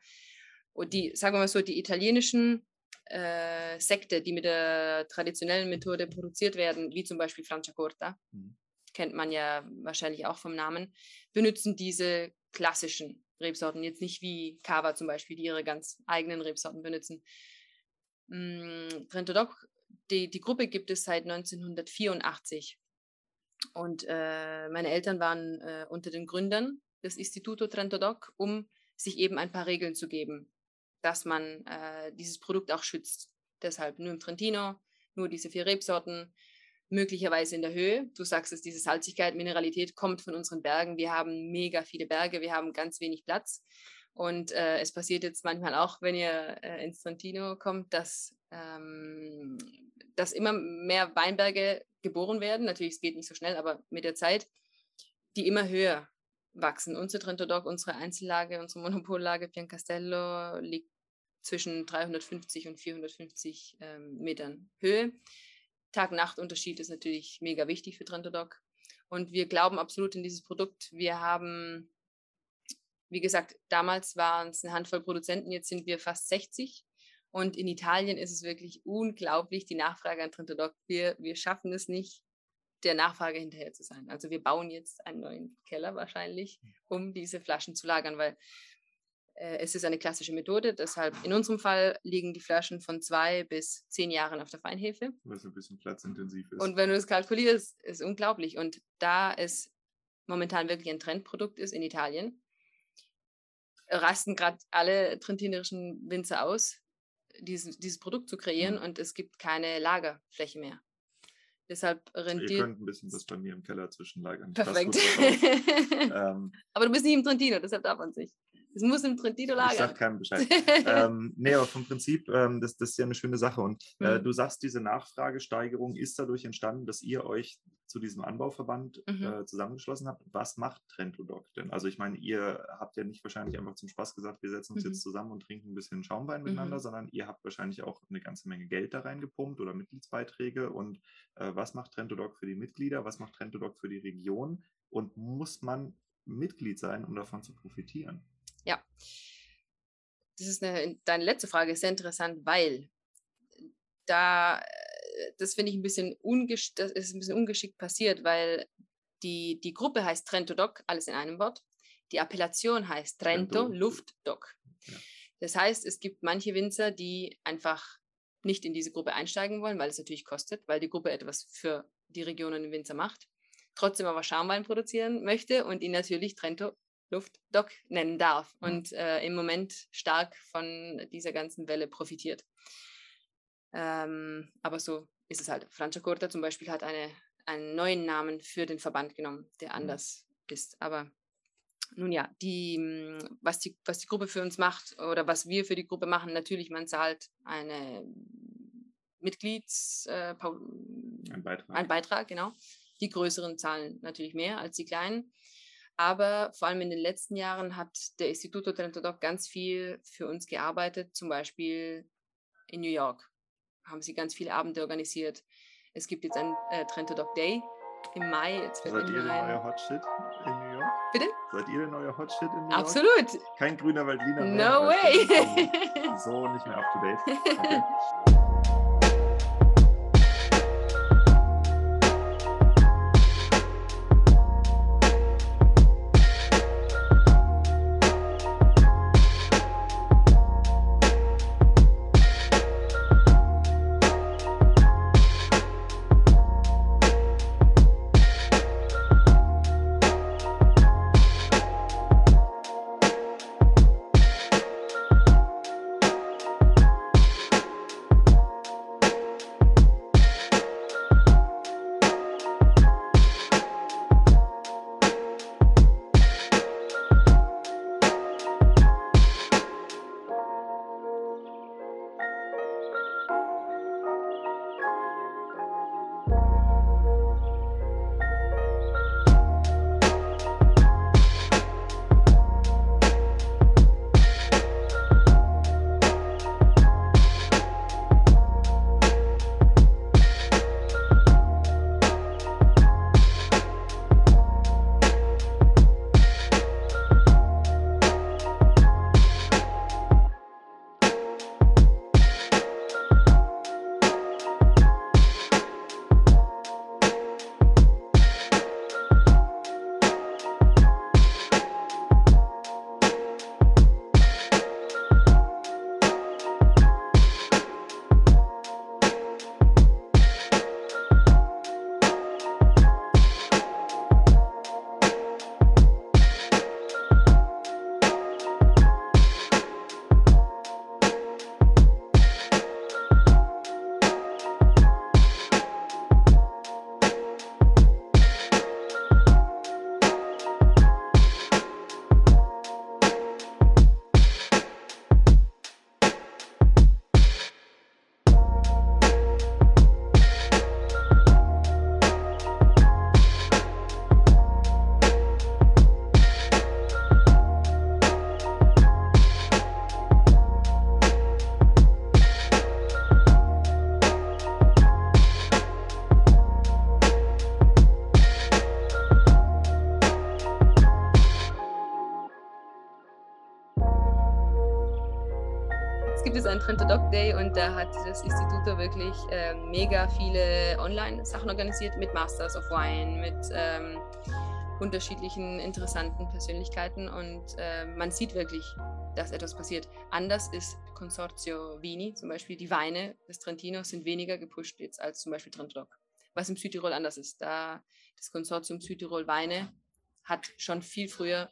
Und die, sagen wir mal so, die italienischen äh, Sekte, die mit der traditionellen Methode produziert werden, wie zum Beispiel Franciacorta, mhm. kennt man ja wahrscheinlich auch vom Namen, benutzen diese klassischen Rebsorten, jetzt nicht wie Cava zum Beispiel, die ihre ganz eigenen Rebsorten benutzen. Hm, Trento Doc, die, die Gruppe gibt es seit 1984. Und äh, meine Eltern waren äh, unter den Gründern des Instituto Trento Doc, um sich eben ein paar Regeln zu geben, dass man äh, dieses Produkt auch schützt. Deshalb nur im Trentino, nur diese vier Rebsorten, möglicherweise in der Höhe. Du sagst es, diese Salzigkeit, Mineralität kommt von unseren Bergen. Wir haben mega viele Berge, wir haben ganz wenig Platz. Und äh, es passiert jetzt manchmal auch, wenn ihr äh, ins Trentino kommt, dass, ähm, dass immer mehr Weinberge geboren werden. Natürlich, es geht nicht so schnell, aber mit der Zeit, die immer höher wachsen. Unser Trento Doc, unsere Einzellage, unsere Monopollage Piancastello liegt zwischen 350 und 450 ähm, Metern Höhe. Tag-Nacht-Unterschied ist natürlich mega wichtig für Trento Doc. Und wir glauben absolut in dieses Produkt. Wir haben wie gesagt, damals waren es eine Handvoll Produzenten, jetzt sind wir fast 60. Und in Italien ist es wirklich unglaublich, die Nachfrage an Trento Doc. Wir, wir schaffen es nicht, der Nachfrage hinterher zu sein. Also wir bauen jetzt einen neuen Keller wahrscheinlich, um diese Flaschen zu lagern, weil äh, es ist eine klassische Methode. Deshalb in unserem Fall liegen die Flaschen von zwei bis zehn Jahren auf der Feinhefe. Was ein bisschen platzintensiv ist. Und wenn du es kalkulierst, ist unglaublich. Und da es momentan wirklich ein Trendprodukt ist in Italien, rasten gerade alle trentinerischen Winzer aus, dieses, dieses Produkt zu kreieren mhm. und es gibt keine Lagerfläche mehr. Deshalb rentiert. Ihr könnt ein bisschen was bei mir im Keller zwischenlagern. Perfekt. *laughs* ähm, Aber du bist nicht im Trentino, deshalb darf man sich. Es muss im Trentino lagern. Ich sag keinem Bescheid. ähm, nee, aber vom Prinzip, ähm, das, das ist ja eine schöne Sache. Und äh, mhm. du sagst, diese Nachfragesteigerung ist dadurch entstanden, dass ihr euch zu diesem Anbauverband mhm. äh, zusammengeschlossen habt. Was macht Trentodoc denn? Also ich meine, ihr habt ja nicht wahrscheinlich einfach zum Spaß gesagt, wir setzen uns mhm. jetzt zusammen und trinken ein bisschen Schaumwein miteinander, mhm. sondern ihr habt wahrscheinlich auch eine ganze Menge Geld da reingepumpt oder Mitgliedsbeiträge. Und äh, was macht Trentodoc für die Mitglieder? Was macht Trentodoc für die Region? Und muss man Mitglied sein, um davon zu profitieren? Ja. Das ist eine, deine letzte Frage ist sehr interessant, weil da das finde ich ein bisschen, ungesch das ist ein bisschen ungeschickt passiert, weil die, die Gruppe heißt Trento Doc, alles in einem Wort. Die Appellation heißt Trento, Trento. Luft Doc. Ja. Das heißt, es gibt manche Winzer, die einfach nicht in diese Gruppe einsteigen wollen, weil es natürlich kostet, weil die Gruppe etwas für die Region und den Winzer macht, trotzdem aber Schaumwein produzieren möchte und ihn natürlich Trento Luft Doc nennen darf und äh, im Moment stark von dieser ganzen Welle profitiert. Ähm, aber so ist es halt. Franciacorta zum Beispiel hat eine, einen neuen Namen für den Verband genommen, der mhm. anders mhm. ist. Aber nun ja, die, hm, was, die, was die Gruppe für uns macht oder was wir für die Gruppe machen, natürlich, man zahlt eine Mitglieds, äh, ein, Beitrag. ein Beitrag, genau. Die größeren zahlen natürlich mehr als die kleinen. Aber vor allem in den letzten Jahren hat der Instituto Trento Doc ganz viel für uns gearbeitet, zum Beispiel in New York haben sie ganz viele Abende organisiert. Es gibt jetzt ein äh, Trento Dog Day im Mai. Jetzt Seid ihr der neue Hotshit in New York? Bitte? Seid ihr der neue Hotshit in New York? Absolut. Kein grüner Waldliner mehr. No way. *laughs* So nicht mehr up to date. Okay. *laughs* Trento Doc Day und da hat das Instituto wirklich äh, mega viele Online-Sachen organisiert mit Masters of Wine, mit ähm, unterschiedlichen interessanten Persönlichkeiten und äh, man sieht wirklich, dass etwas passiert. Anders ist Consorzio Vini, zum Beispiel die Weine des Trentino sind weniger gepusht jetzt als zum Beispiel Trento Doc, was im Südtirol anders ist. Da das Konsortium Südtirol Weine hat schon viel früher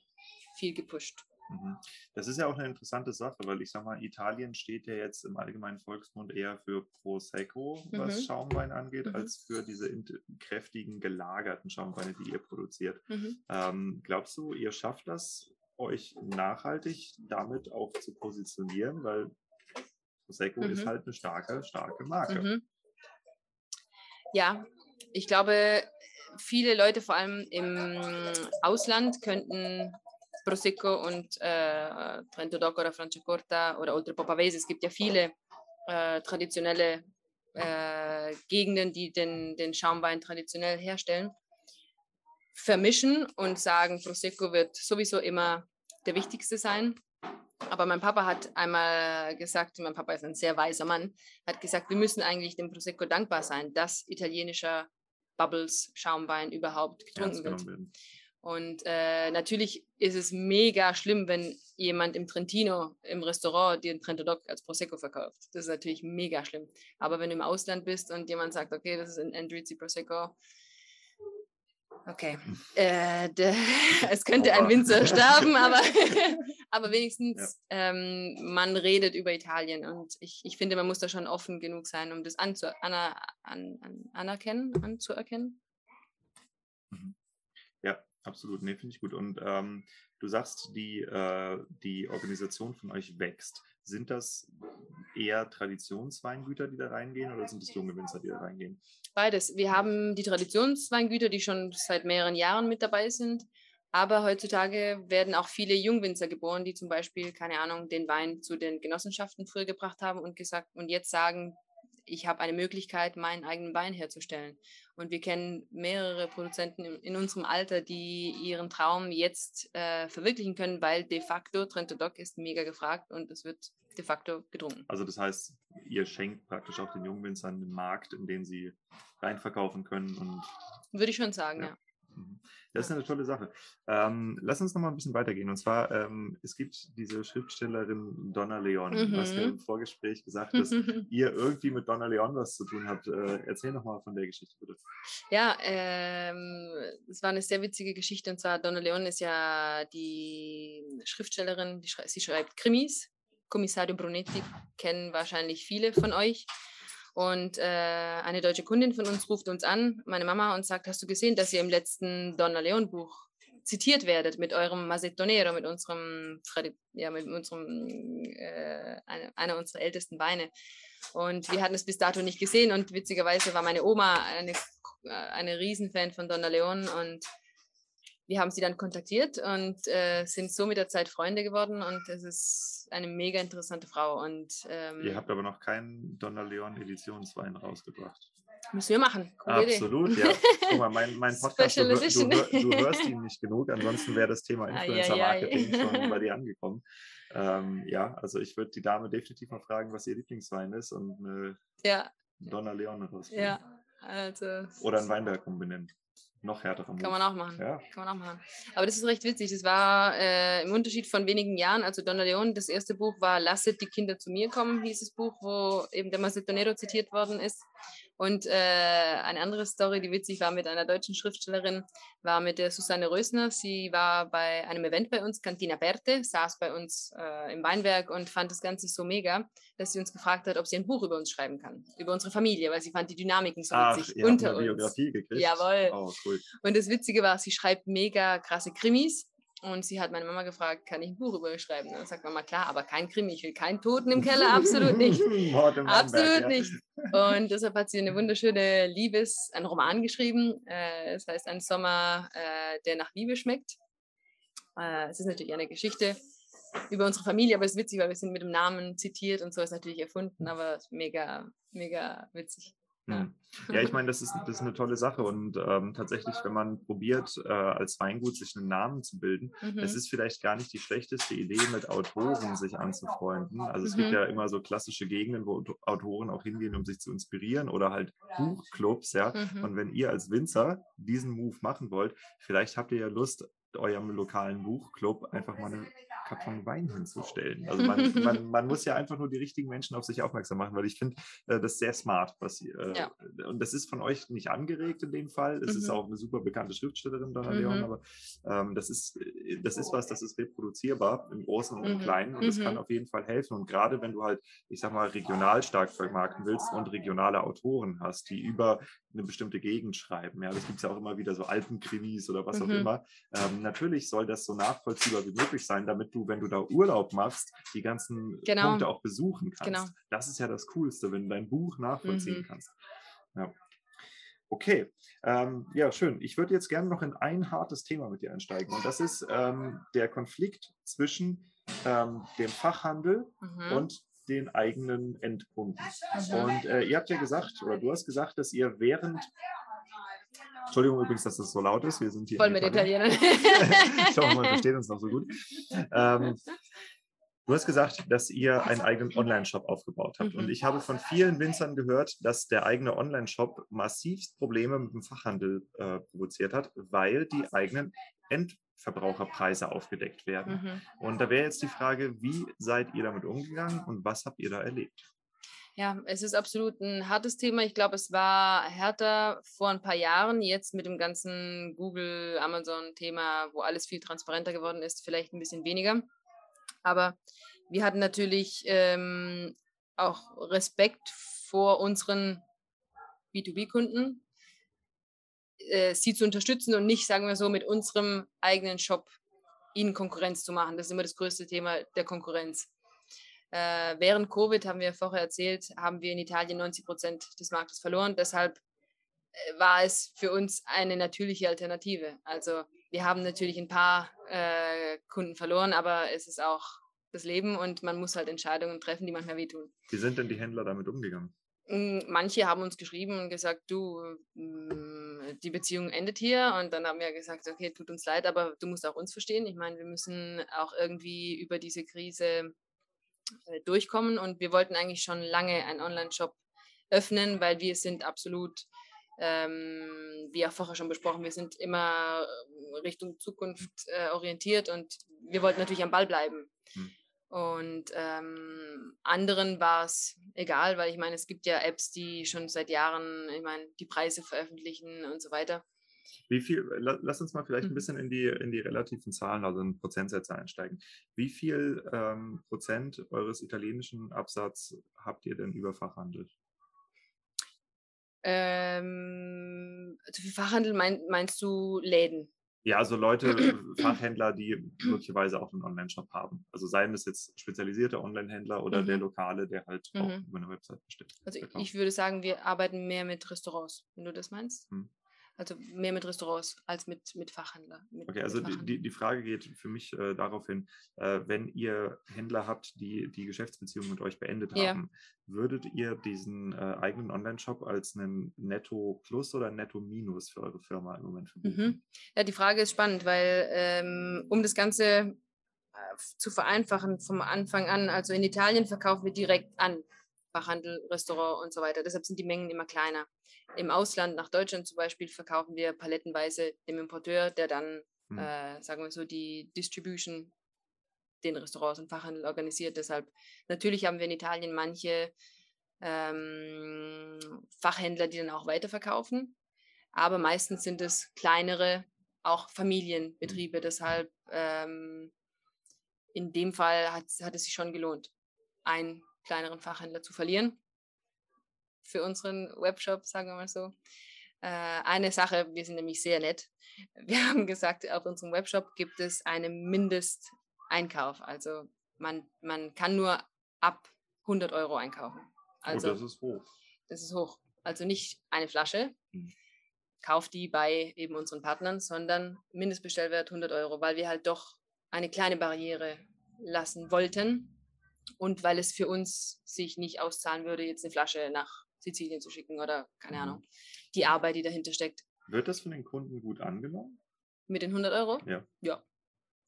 viel gepusht. Mhm. Das ist ja auch eine interessante Sache, weil ich sage mal, Italien steht ja jetzt im allgemeinen Volksmund eher für Prosecco, was mhm. Schaumwein angeht, mhm. als für diese kräftigen, gelagerten Schaumweine, die ihr produziert. Mhm. Ähm, glaubst du, ihr schafft das, euch nachhaltig damit auch zu positionieren? Weil Prosecco ist mhm. halt eine starke, starke Marke. Mhm. Ja, ich glaube, viele Leute, vor allem im Ausland, könnten Prosecco und äh, Trento Doc oder Franciacorta oder Oltre Popavese. Es gibt ja viele äh, traditionelle äh, Gegenden, die den, den Schaumwein traditionell herstellen, vermischen und sagen, Prosecco wird sowieso immer der wichtigste sein. Aber mein Papa hat einmal gesagt, mein Papa ist ein sehr weiser Mann, hat gesagt, wir müssen eigentlich dem Prosecco dankbar sein, dass italienischer Bubbles Schaumwein überhaupt getrunken wird. Werden. Und äh, natürlich ist es mega schlimm, wenn jemand im Trentino, im Restaurant, dir ein Trento Doc als Prosecco verkauft. Das ist natürlich mega schlimm. Aber wenn du im Ausland bist und jemand sagt, okay, das ist ein Endrizzi Prosecco, okay, *laughs* äh, de, *laughs* es könnte ein Winzer *laughs* sterben, aber, aber wenigstens ja. ähm, man redet über Italien. Und ich, ich finde, man muss da schon offen genug sein, um das anzu, aner, an, an, anerkennen, anzuerkennen. Ja, Absolut, nee, finde ich gut. Und ähm, du sagst, die, äh, die Organisation von euch wächst. Sind das eher Traditionsweingüter, die da reingehen, oder sind es junge Winzer, die da reingehen? Beides. Wir haben die Traditionsweingüter, die schon seit mehreren Jahren mit dabei sind. Aber heutzutage werden auch viele Jungwinzer geboren, die zum Beispiel, keine Ahnung, den Wein zu den Genossenschaften früher gebracht haben und gesagt und jetzt sagen, ich habe eine Möglichkeit, meinen eigenen Wein herzustellen. Und wir kennen mehrere Produzenten in, unserem Alter, die ihren Traum jetzt äh, verwirklichen können, weil de facto Trento Doc ist mega gefragt und es wird de facto gedrungen. Also das heißt, ihr schenkt praktisch auch den Jungwinzern einen Markt, in den sie reinverkaufen können und würde ich schon sagen, ja. ja. Mhm. Das ist eine tolle Sache. Ähm, lass uns noch mal ein bisschen weitergehen. Und zwar, ähm, es gibt diese Schriftstellerin Donna Leon. Mhm. Du hast ja im Vorgespräch gesagt, dass *laughs* ihr irgendwie mit Donna Leon was zu tun habt. Äh, erzähl noch mal von der Geschichte, bitte. Ja, ähm, es war eine sehr witzige Geschichte. Und zwar, Donna Leon ist ja die Schriftstellerin, die schrei sie schreibt Krimis. Kommissario Brunetti kennen wahrscheinlich viele von euch. Und äh, eine deutsche Kundin von uns ruft uns an, meine Mama, und sagt, hast du gesehen, dass ihr im letzten Donna Leon Buch zitiert werdet mit eurem Macetonero, mit unserem, ja, mit unserem, äh, einer unserer ältesten Weine. Und wir hatten es bis dato nicht gesehen und witzigerweise war meine Oma eine, äh, eine Riesenfan von Donna Leon und wir haben sie dann kontaktiert und äh, sind so mit der Zeit Freunde geworden und es ist eine mega interessante Frau. Und, ähm, Ihr habt aber noch keinen Donna Leon Editionswein rausgebracht. Müssen wir machen. Coole Absolut, Idee. ja. Guck mal, mein, mein *laughs* Podcast, du, du, du, hörst ihn nicht genug, ansonsten wäre das Thema Influencer-Marketing schon bei dir angekommen. Ähm, ja, also ich würde die Dame definitiv mal fragen, was ihr Lieblingswein ist und eine ja. Donna Leon rausbringen. Ja, also. Oder ein Weinberg umbenennen noch härtere Move. Kann man auch machen. Ja. Kann man auch machen. Aber das ist recht witzig. Das war äh, im Unterschied von wenigen Jahren, also Donna Leon, das erste Buch war Lasset die Kinder zu mir kommen, hieß das Buch, wo eben der Macedonero zitiert worden ist. Und äh, eine andere Story, die witzig war mit einer deutschen Schriftstellerin, war mit der Susanne Rösner. Sie war bei einem Event bei uns, Cantina Berte, saß bei uns äh, im Weinberg und fand das Ganze so mega, dass sie uns gefragt hat, ob sie ein Buch über uns schreiben kann, über unsere Familie, weil sie fand die Dynamiken so Ach, witzig ihr unter habt eine uns. Biografie gekriegt. Jawohl. Oh, cool. Und das Witzige war, sie schreibt mega krasse Krimis und sie hat meine Mama gefragt, kann ich ein Buch über schreiben? Und dann sagt Mama, klar, aber kein Krimi, ich will keinen Toten im Keller, *laughs* absolut nicht. absolut ja. nicht. Und deshalb hat sie eine wunderschöne Liebes, einen Roman geschrieben. Äh, es heißt Ein Sommer, äh, der nach Liebe schmeckt. Äh, es ist natürlich eine Geschichte über unsere Familie, aber es ist witzig, weil wir sind mit dem Namen zitiert und so ist natürlich erfunden, aber mega, mega witzig. Ja. Hm. ja, ich *laughs* meine, das ist, das ist eine tolle Sache und ähm, tatsächlich, wenn man probiert, äh, als Weingut sich einen Namen zu bilden, mhm. es ist vielleicht gar nicht die schlechteste Idee, mit Autoren sich anzufreunden. Also es mhm. gibt ja immer so klassische Gegenden, wo Autoren auch hingehen, um sich zu inspirieren oder halt Buchclubs, ja. Mhm. Und wenn ihr als Winzer diesen Move machen wollt, vielleicht habt ihr ja Lust, eurem lokalen Buchclub einfach mal eine Karton Wein hinzustellen. Also man, *laughs* man, man, muss ja einfach nur die richtigen Menschen auf sich aufmerksam machen, weil ich finde äh, das sehr smart. Was, äh, ja. Und das ist von euch nicht angeregt in dem Fall. Es mhm. ist auch eine super bekannte Schriftstellerin, Donna mhm. Leon, aber ähm, das, ist, äh, das ist was, das ist reproduzierbar im Großen und im mhm. Kleinen und das kann mhm. auf jeden Fall helfen. Und gerade wenn du halt, ich sag mal, regional stark vermarkten willst und regionale Autoren hast, die über eine bestimmte Gegend schreiben. Ja, das gibt es ja auch immer wieder, so Alpenkrimis oder was auch mhm. immer. Ähm, natürlich soll das so nachvollziehbar wie möglich sein, damit du, wenn du da Urlaub machst, die ganzen genau. Punkte auch besuchen kannst. Genau. Das ist ja das Coolste, wenn du dein Buch nachvollziehen mhm. kannst. Ja. Okay, ähm, ja, schön. Ich würde jetzt gerne noch in ein hartes Thema mit dir einsteigen. Und das ist ähm, der Konflikt zwischen ähm, dem Fachhandel mhm. und den eigenen Endkunden. Mhm. Und äh, ihr habt ja gesagt, oder du hast gesagt, dass ihr während Entschuldigung übrigens, dass das so laut ist. Wir sind hier. Voll mit Italienern. *laughs* ich hoffe, man versteht uns noch so gut. Ähm, du hast gesagt, dass ihr einen eigenen Online-Shop aufgebaut habt. Mhm. Und ich habe von vielen Winzern gehört, dass der eigene Online-Shop massivst Probleme mit dem Fachhandel äh, provoziert hat, weil die eigenen End Verbraucherpreise aufgedeckt werden. Mhm. Und da wäre jetzt die Frage, wie seid ihr damit umgegangen und was habt ihr da erlebt? Ja, es ist absolut ein hartes Thema. Ich glaube, es war härter vor ein paar Jahren. Jetzt mit dem ganzen Google, Amazon-Thema, wo alles viel transparenter geworden ist, vielleicht ein bisschen weniger. Aber wir hatten natürlich ähm, auch Respekt vor unseren B2B-Kunden, äh, sie zu unterstützen und nicht, sagen wir so, mit unserem eigenen Shop ihnen Konkurrenz zu machen. Das ist immer das größte Thema der Konkurrenz. Äh, während Covid, haben wir vorher erzählt, haben wir in Italien 90 Prozent des Marktes verloren. Deshalb äh, war es für uns eine natürliche Alternative. Also wir haben natürlich ein paar äh, Kunden verloren, aber es ist auch das Leben und man muss halt Entscheidungen treffen, die manchmal wehtun. Wie sind denn die Händler damit umgegangen? Hm, manche haben uns geschrieben und gesagt, du, hm, die Beziehung endet hier. Und dann haben wir gesagt, okay, tut uns leid, aber du musst auch uns verstehen. Ich meine, wir müssen auch irgendwie über diese Krise äh, durchkommen. Und wir wollten eigentlich schon lange einen Online-Shop öffnen, weil wir sind absolut, ähm, wie auch vorher schon besprochen, wir sind immer Richtung Zukunft äh, orientiert und wir wollten natürlich am Ball bleiben. Hm. Und ähm, anderen war es egal, weil ich meine, es gibt ja Apps, die schon seit Jahren, ich meine, die Preise veröffentlichen und so weiter. Wie viel, lass uns mal vielleicht ein mhm. bisschen in die, in die relativen Zahlen, also in Prozentsätze einsteigen. Wie viel ähm, Prozent eures italienischen Absatz habt ihr denn über Fachhandel? Ähm, Fachhandel mein, meinst du Läden? Ja, also Leute, *clears throat* Fachhändler, die möglicherweise auch einen Online-Shop haben. Also seien es jetzt spezialisierte Online-Händler oder mhm. der Lokale, der halt mhm. auch über eine Website bestellt. Also ich würde sagen, wir arbeiten mehr mit Restaurants, wenn du das meinst. Mhm. Also mehr mit Restaurants als mit, mit Fachhändler. Mit, okay, also. Die, die Frage geht für mich äh, darauf hin, äh, wenn ihr Händler habt, die die Geschäftsbeziehung mit euch beendet ja. haben, würdet ihr diesen äh, eigenen Online-Shop als einen Netto-Plus oder Netto-Minus für eure Firma im Moment verbuchen? Mhm. Ja, die Frage ist spannend, weil ähm, um das Ganze äh, zu vereinfachen vom Anfang an, also in Italien verkaufen wir direkt an Fachhandel, Restaurant und so weiter. Deshalb sind die Mengen immer kleiner. Im Ausland, nach Deutschland zum Beispiel, verkaufen wir palettenweise dem Importeur, der dann, mhm. äh, sagen wir so, die Distribution den Restaurants und Fachhandel organisiert. Deshalb, natürlich haben wir in Italien manche ähm, Fachhändler, die dann auch weiterverkaufen, aber meistens sind es kleinere, auch Familienbetriebe. Mhm. Deshalb, ähm, in dem Fall hat, hat es sich schon gelohnt, ein kleineren Fachhändler zu verlieren. Für unseren Webshop, sagen wir mal so. Äh, eine Sache, wir sind nämlich sehr nett. Wir *laughs* haben gesagt, auf unserem Webshop gibt es einen Mindesteinkauf. Also man, man kann nur ab 100 Euro einkaufen. Oh, also, oh, das ist hoch. Das ist hoch. Also nicht eine Flasche, hm. kauft die bei eben unseren Partnern, sondern Mindestbestellwert 100 Euro, weil wir halt doch eine kleine Barriere lassen wollten, und weil es für uns sich nicht auszahlen würde, jetzt eine Flasche nach Sizilien zu schicken oder keine mhm. Ahnung, die Arbeit, die dahinter steckt. Wird das von den Kunden gut angenommen? Mit den 100 Euro? Ja. Ja.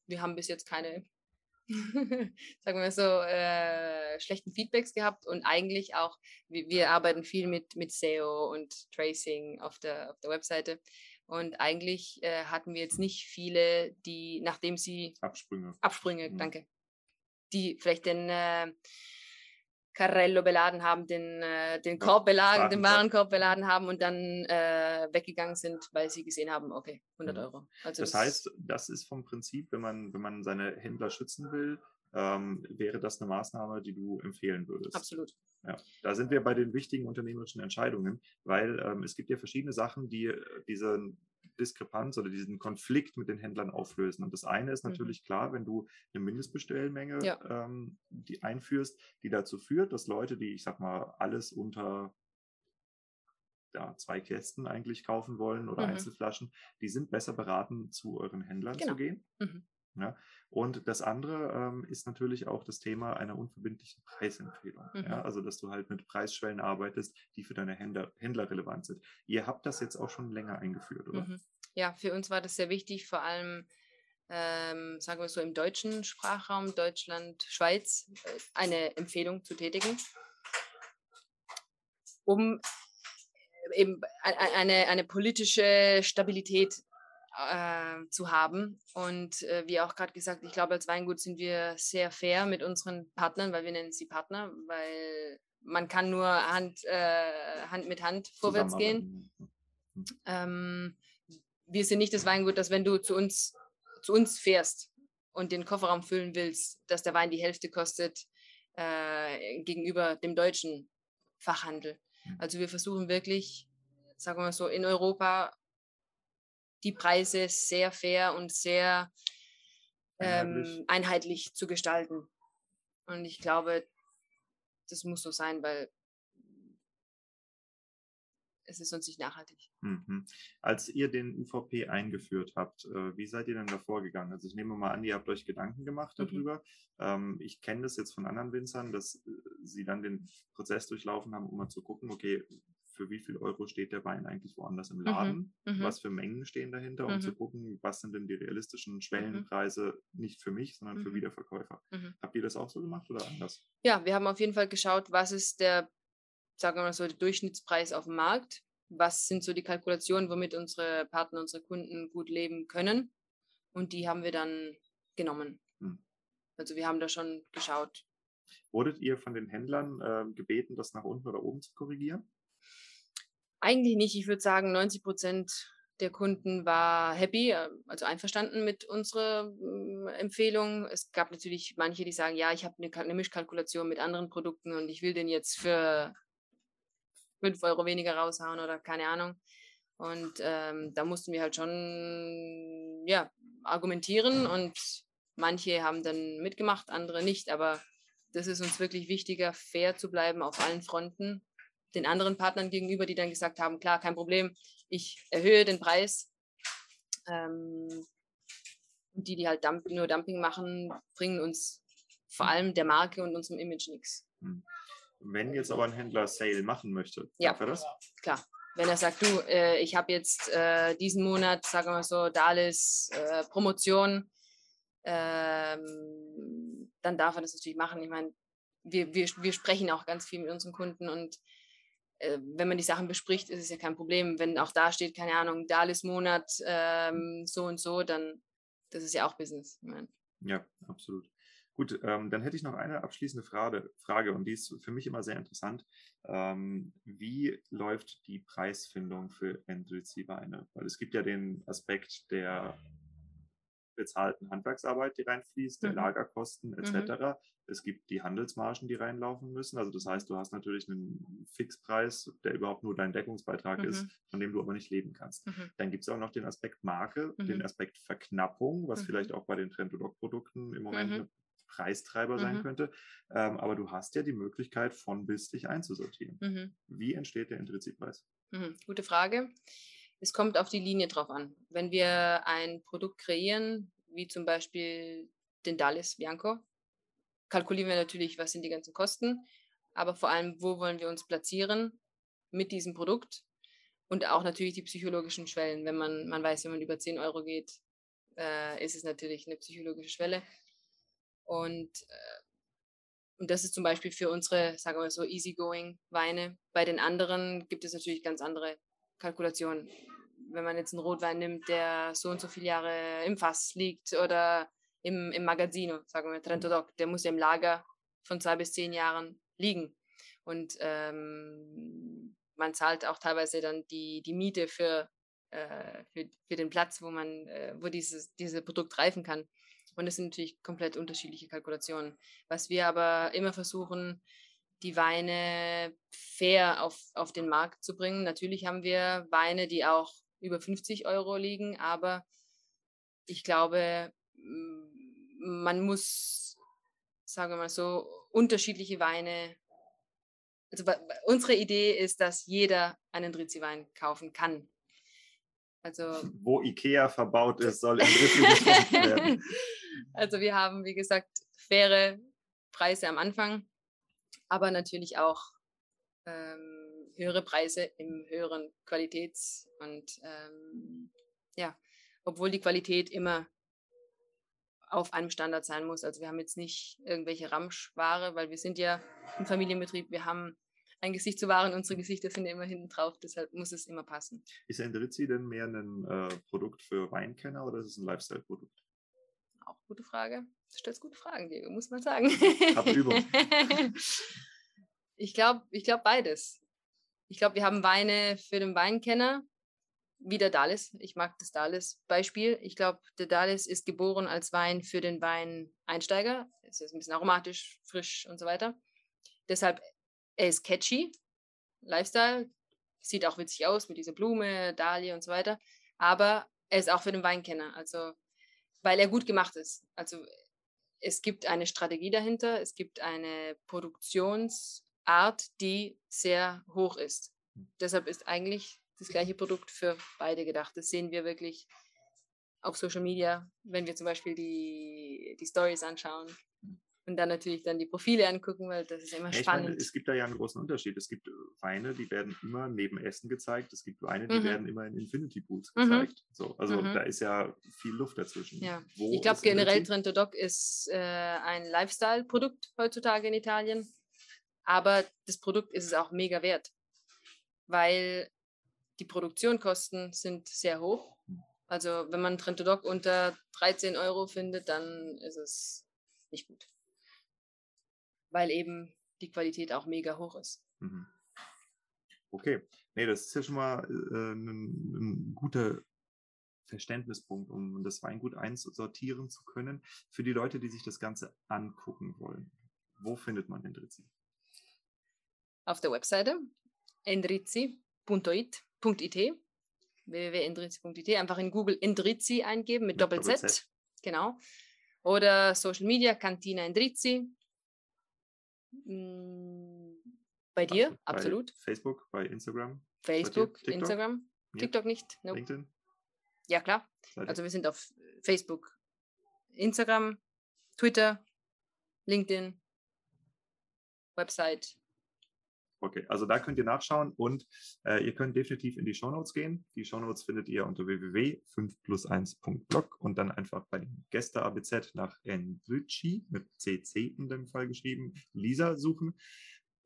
Wir haben bis jetzt keine, *laughs* sagen wir so, äh, schlechten Feedbacks gehabt und eigentlich auch, wir, wir, arbeiten viel mit, mit SEO und Tracing auf der, auf der Webseite. Und eigentlich äh, hatten wir jetzt nicht viele, die, nachdem sie Absprünge. Absprünge, mhm. danke die vielleicht den äh, Carrello beladen haben, den, äh, den Korb beladen, den Warenkorb beladen haben und dann äh, weggegangen sind, weil sie gesehen haben, okay, 100 mhm. Euro. Also das, das heißt, das ist vom Prinzip, wenn man, wenn man seine Händler schützen will, ähm, wäre das eine Maßnahme, die du empfehlen würdest. Absolut. Ja, da sind wir bei den wichtigen unternehmerischen Entscheidungen, weil ähm, es gibt ja verschiedene Sachen, die äh, diese Diskrepanz oder diesen Konflikt mit den Händlern auflösen. Und das eine ist mhm. natürlich mhm. klar, wenn du eine Mindestbestellmenge ja. ähm, die einführst, die dazu führt, dass Leute, die, ich sag mal, alles unter ja, zwei Kästen eigentlich kaufen wollen oder mhm. Einzelflaschen, die sind besser beraten, zu euren Händlern genau. zu gehen. Mhm. Ja? Und das andere ähm, ist natürlich auch das Thema einer unverbindlichen Preisempfehlung. Mhm. Ja? Also, dass du halt mit Preisschwellen arbeitest, die für deine Händler, Händler relevant sind. Ihr habt das jetzt auch schon länger eingeführt, oder? Mhm. Ja, für uns war das sehr wichtig, vor allem, ähm, sagen wir so, im deutschen Sprachraum, Deutschland, Schweiz, äh, eine Empfehlung zu tätigen, um eben eine, eine politische Stabilität äh, zu haben. Und äh, wie auch gerade gesagt, ich glaube, als Weingut sind wir sehr fair mit unseren Partnern, weil wir nennen sie Partner, weil man kann nur Hand, äh, Hand mit Hand vorwärts gehen. Ähm, wir sind nicht das Weingut, dass wenn du zu uns, zu uns fährst und den Kofferraum füllen willst, dass der Wein die Hälfte kostet äh, gegenüber dem deutschen Fachhandel. Hm. Also wir versuchen wirklich, sagen wir mal so, in Europa die Preise sehr fair und sehr einheitlich. Ähm, einheitlich zu gestalten. Und ich glaube, das muss so sein, weil es ist sonst nicht nachhaltig. Mhm. Als ihr den UVP eingeführt habt, äh, wie seid ihr denn da vorgegangen? Also ich nehme mal an, ihr habt euch Gedanken gemacht mhm. darüber. Mhm. Ich kenne das jetzt von anderen Winzern, dass äh, sie dann den Prozess durchlaufen haben, um mal zu gucken, okay, für wie viel Euro steht der Wein eigentlich woanders im mhm, Laden, mhm, was für Mengen stehen dahinter, um mhm. zu gucken, was sind denn die realistischen mhm. Schwellenpreise, nicht für mich, sondern für mhm. Wiederverkäufer. Habt ihr das auch so gemacht oder anders? Ja, wir haben auf jeden Fall geschaut, was ist der, sagen wir mal so, der Durchschnittspreis auf dem Markt, was sind so die Kalkulationen, womit unsere Partner, unsere Kunden gut leben können. Und die haben wir dann genommen. Hm. Also wir haben da schon geschaut. Wurdet ihr von den Händlern äh, gebeten, das nach unten oder oben zu korrigieren? Eigentlich nicht. Ich würde sagen, 90 Prozent der Kunden war happy, äh, also einverstanden mit unserer mm, Empfehlung. Es gab natürlich manche, die sagen, ja, ich habe eine, eine Mischkalkulation mit anderen Produkten und ich will den jetzt für 5 Euro weniger raushauen oder keine Ahnung. Und ähm, da mussten wir halt schon ja, argumentieren und manche haben dann mitgemacht, andere nicht. Aber das ist uns wirklich wichtiger, fair zu bleiben auf allen Fronten. Den anderen Partnern gegenüber, die dann gesagt haben, klar, kein Problem, ich erhöhe den Preis. Ähm, die, die halt Dump nur Dumping machen, bringen uns vor allem der Marke und unserem Image nichts. Hm. Wenn jetzt aber ein Händler Sale machen möchte, ja. darf er das? Klar. Wenn er sagt, du, äh, ich habe jetzt äh, diesen Monat, sagen wir mal so, Dalis äh, Promotion, ähm, dann darf er das natürlich machen. Ich meine, wir, wir, wir sprechen auch ganz viel mit unseren Kunden und äh, wenn man die Sachen bespricht, ist es ja kein Problem. Wenn auch da steht, keine Ahnung, Dalis Monat ähm, so und so, dann das ist ja auch Business. Ja, absolut. Gut, ähm, dann hätte ich noch eine abschließende Frage, Frage und die ist für mich immer sehr interessant. Ähm, wie läuft die Preisfindung für Endrizzi-Weine? Weil es gibt ja den Aspekt der bezahlten Handwerksarbeit, die reinfließt, der mhm. Lagerkosten etc. Mhm. Es gibt die Handelsmargen, die reinlaufen müssen. Also das heißt, du hast natürlich einen Fixpreis, der überhaupt nur dein Deckungsbeitrag mhm. ist, von dem du aber nicht leben kannst. Mhm. Dann gibt es auch noch den Aspekt Marke, den mhm. Aspekt Verknappung, was mhm. vielleicht auch bei den Trend-to-Doc-Produkten im Moment ein Preistreiber sein könnte. Ähm, aber du hast ja die Möglichkeit, von bis dich einzusortieren. Wie entsteht der Intrinsikpreis? Gute Frage. Es kommt auf die Linie drauf an. Wenn wir ein Produkt kreieren, wie zum Beispiel den Dalis Bianco, kalkulieren wir natürlich, was sind die ganzen Kosten, aber vor allem, wo wollen wir uns platzieren mit diesem Produkt und auch natürlich die psychologischen Schwellen. Wenn man, man weiß, wenn man über 10 Euro geht, äh, ist es natürlich eine psychologische Schwelle. Und, äh, und das ist zum Beispiel für unsere, sagen wir so, easygoing Weine. Bei den anderen gibt es natürlich ganz andere Kalkulation. Wenn man jetzt einen Rotwein nimmt, der so und so viele Jahre im Fass liegt oder im, im Magazino, sagen wir Trento Doc, der muss ja im Lager von zwei bis zehn Jahren liegen. Und ähm, man zahlt auch teilweise dann die, die Miete für, äh, für, für den Platz, wo man, äh, wo dieses, dieses Produkt reifen kann. Und das sind natürlich komplett unterschiedliche Kalkulationen. Was wir aber immer versuchen, die Weine fair auf, auf den Markt zu bringen. Natürlich haben wir Weine, die auch über 50 Euro liegen, aber ich glaube, man muss, sagen wir mal so, unterschiedliche Weine. Also unsere Idee ist, dass jeder einen Drizzi-Wein kaufen kann. Also, Wo Ikea verbaut ist, soll in Drizzi gefunden werden. *laughs* Also wir haben, wie gesagt, faire Preise am Anfang aber natürlich auch ähm, höhere Preise im höheren Qualitäts- und ähm, ja, obwohl die Qualität immer auf einem Standard sein muss. Also wir haben jetzt nicht irgendwelche Ramschware, weil wir sind ja ein Familienbetrieb, wir haben ein Gesicht zu wahren, unsere Gesichter sind ja immer hinten drauf, deshalb muss es immer passen. Ist Endrizzi denn mehr ein äh, Produkt für Weinkenner oder ist es ein Lifestyle-Produkt? Auch gute Frage. Du stellst gute Fragen, Diego, muss man sagen. Hab Übung. *laughs* ich glaube ich glaub beides. Ich glaube, wir haben Weine für den Weinkenner, wie der Dalis. Ich mag das Dalis-Beispiel. Ich glaube, der Dalis ist geboren als Wein für den Weineinsteiger. Es ist ein bisschen aromatisch, frisch und so weiter. Deshalb, er ist catchy, Lifestyle, sieht auch witzig aus mit dieser Blume, Dahlia und so weiter. Aber er ist auch für den Weinkenner, also weil er gut gemacht ist. Also es gibt eine Strategie dahinter, es gibt eine Produktionsart, die sehr hoch ist. Deshalb ist eigentlich das gleiche Produkt für beide gedacht. Das sehen wir wirklich auf Social Media, wenn wir zum Beispiel die, die Stories anschauen und dann natürlich dann die Profile angucken, weil das ist immer ja, spannend. Meine, es gibt da ja einen großen Unterschied. Es gibt äh, Weine, die werden immer neben Essen gezeigt. Es gibt Weine, die mhm. werden immer in Infinity Pools mhm. gezeigt. Mhm. So, also mhm. da ist ja viel Luft dazwischen. Ja. ich glaube generell Trento Doc ist äh, ein Lifestyle-Produkt heutzutage in Italien. Aber das Produkt ist es auch mega wert, weil die Produktionskosten sind sehr hoch. Also wenn man Trento Doc unter 13 Euro findet, dann ist es nicht gut weil eben die Qualität auch mega hoch ist. Mhm. Okay, nee, das ist ja schon mal äh, ein, ein guter Verständnispunkt, um das Weingut einsortieren zu können. Für die Leute, die sich das Ganze angucken wollen, wo findet man Endrizzi? Auf der Webseite endrizzi.it. www.endrizi.it. Einfach in Google Endrizi eingeben mit, mit Doppel-Z. Z. Genau. Oder Social Media, Cantina Endrizi. Mm, bei dir, bei absolut. Facebook, bei Instagram. Facebook, TikTok? Instagram. Ja. TikTok nicht. Nope. LinkedIn. Ja, klar. Also wir sind auf Facebook, Instagram, Twitter, LinkedIn, Website, Okay, also da könnt ihr nachschauen und äh, ihr könnt definitiv in die Shownotes gehen. Die Shownotes findet ihr unter www.5plus1.blog und dann einfach bei dem Gäste ABZ nach Enrici mit CC in dem Fall geschrieben, Lisa suchen.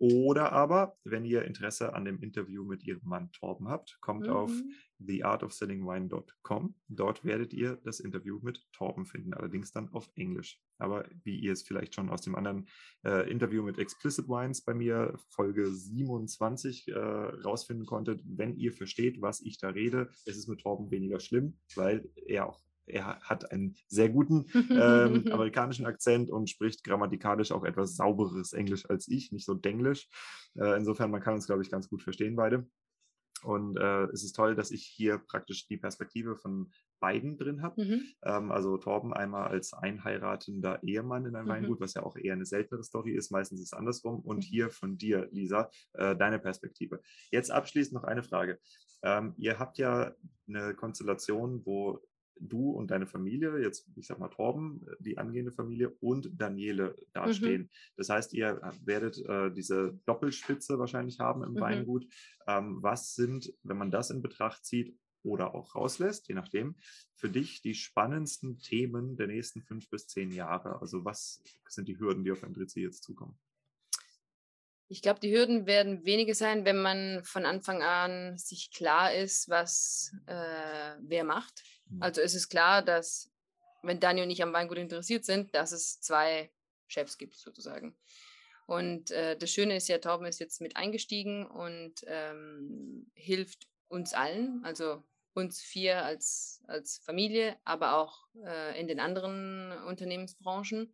Oder aber, wenn ihr Interesse an dem Interview mit ihrem Mann Torben habt, kommt mhm. auf theartofsellingwine.com. Dort werdet ihr das Interview mit Torben finden, allerdings dann auf Englisch. Aber wie ihr es vielleicht schon aus dem anderen äh, Interview mit Explicit Wines bei mir, Folge 27, äh, rausfinden konntet, wenn ihr versteht, was ich da rede, ist es mit Torben weniger schlimm, weil er auch er hat einen sehr guten ähm, *laughs* amerikanischen Akzent und spricht grammatikalisch auch etwas sauberes Englisch als ich, nicht so denglisch. Äh, insofern, man kann uns, glaube ich, ganz gut verstehen beide. Und äh, es ist toll, dass ich hier praktisch die Perspektive von beiden drin habe. Mhm. Ähm, also Torben einmal als einheiratender Ehemann in einem mhm. Weingut, was ja auch eher eine seltenere Story ist. Meistens ist es andersrum. Und mhm. hier von dir, Lisa, äh, deine Perspektive. Jetzt abschließend noch eine Frage. Ähm, ihr habt ja eine Konstellation, wo du und deine Familie, jetzt ich sag mal Torben, äh, die angehende Familie und Daniele dastehen. Mhm. Das heißt, ihr äh, werdet äh, diese Doppelspitze wahrscheinlich haben im mhm. Weingut. Ähm, was sind, wenn man das in Betracht zieht oder auch rauslässt, je nachdem, für dich die spannendsten Themen der nächsten fünf bis zehn Jahre? Also was sind die Hürden, die auf Andrizi jetzt zukommen? Ich glaube, die Hürden werden wenige sein, wenn man von Anfang an sich klar ist, was äh, wer macht. Mhm. Also es ist klar, dass wenn Daniel und ich am Weingut interessiert sind, dass es zwei Chefs gibt sozusagen. Und äh, das Schöne ist ja, Torben ist jetzt mit eingestiegen und ähm, hilft uns allen, also uns vier als, als Familie, aber auch äh, in den anderen Unternehmensbranchen.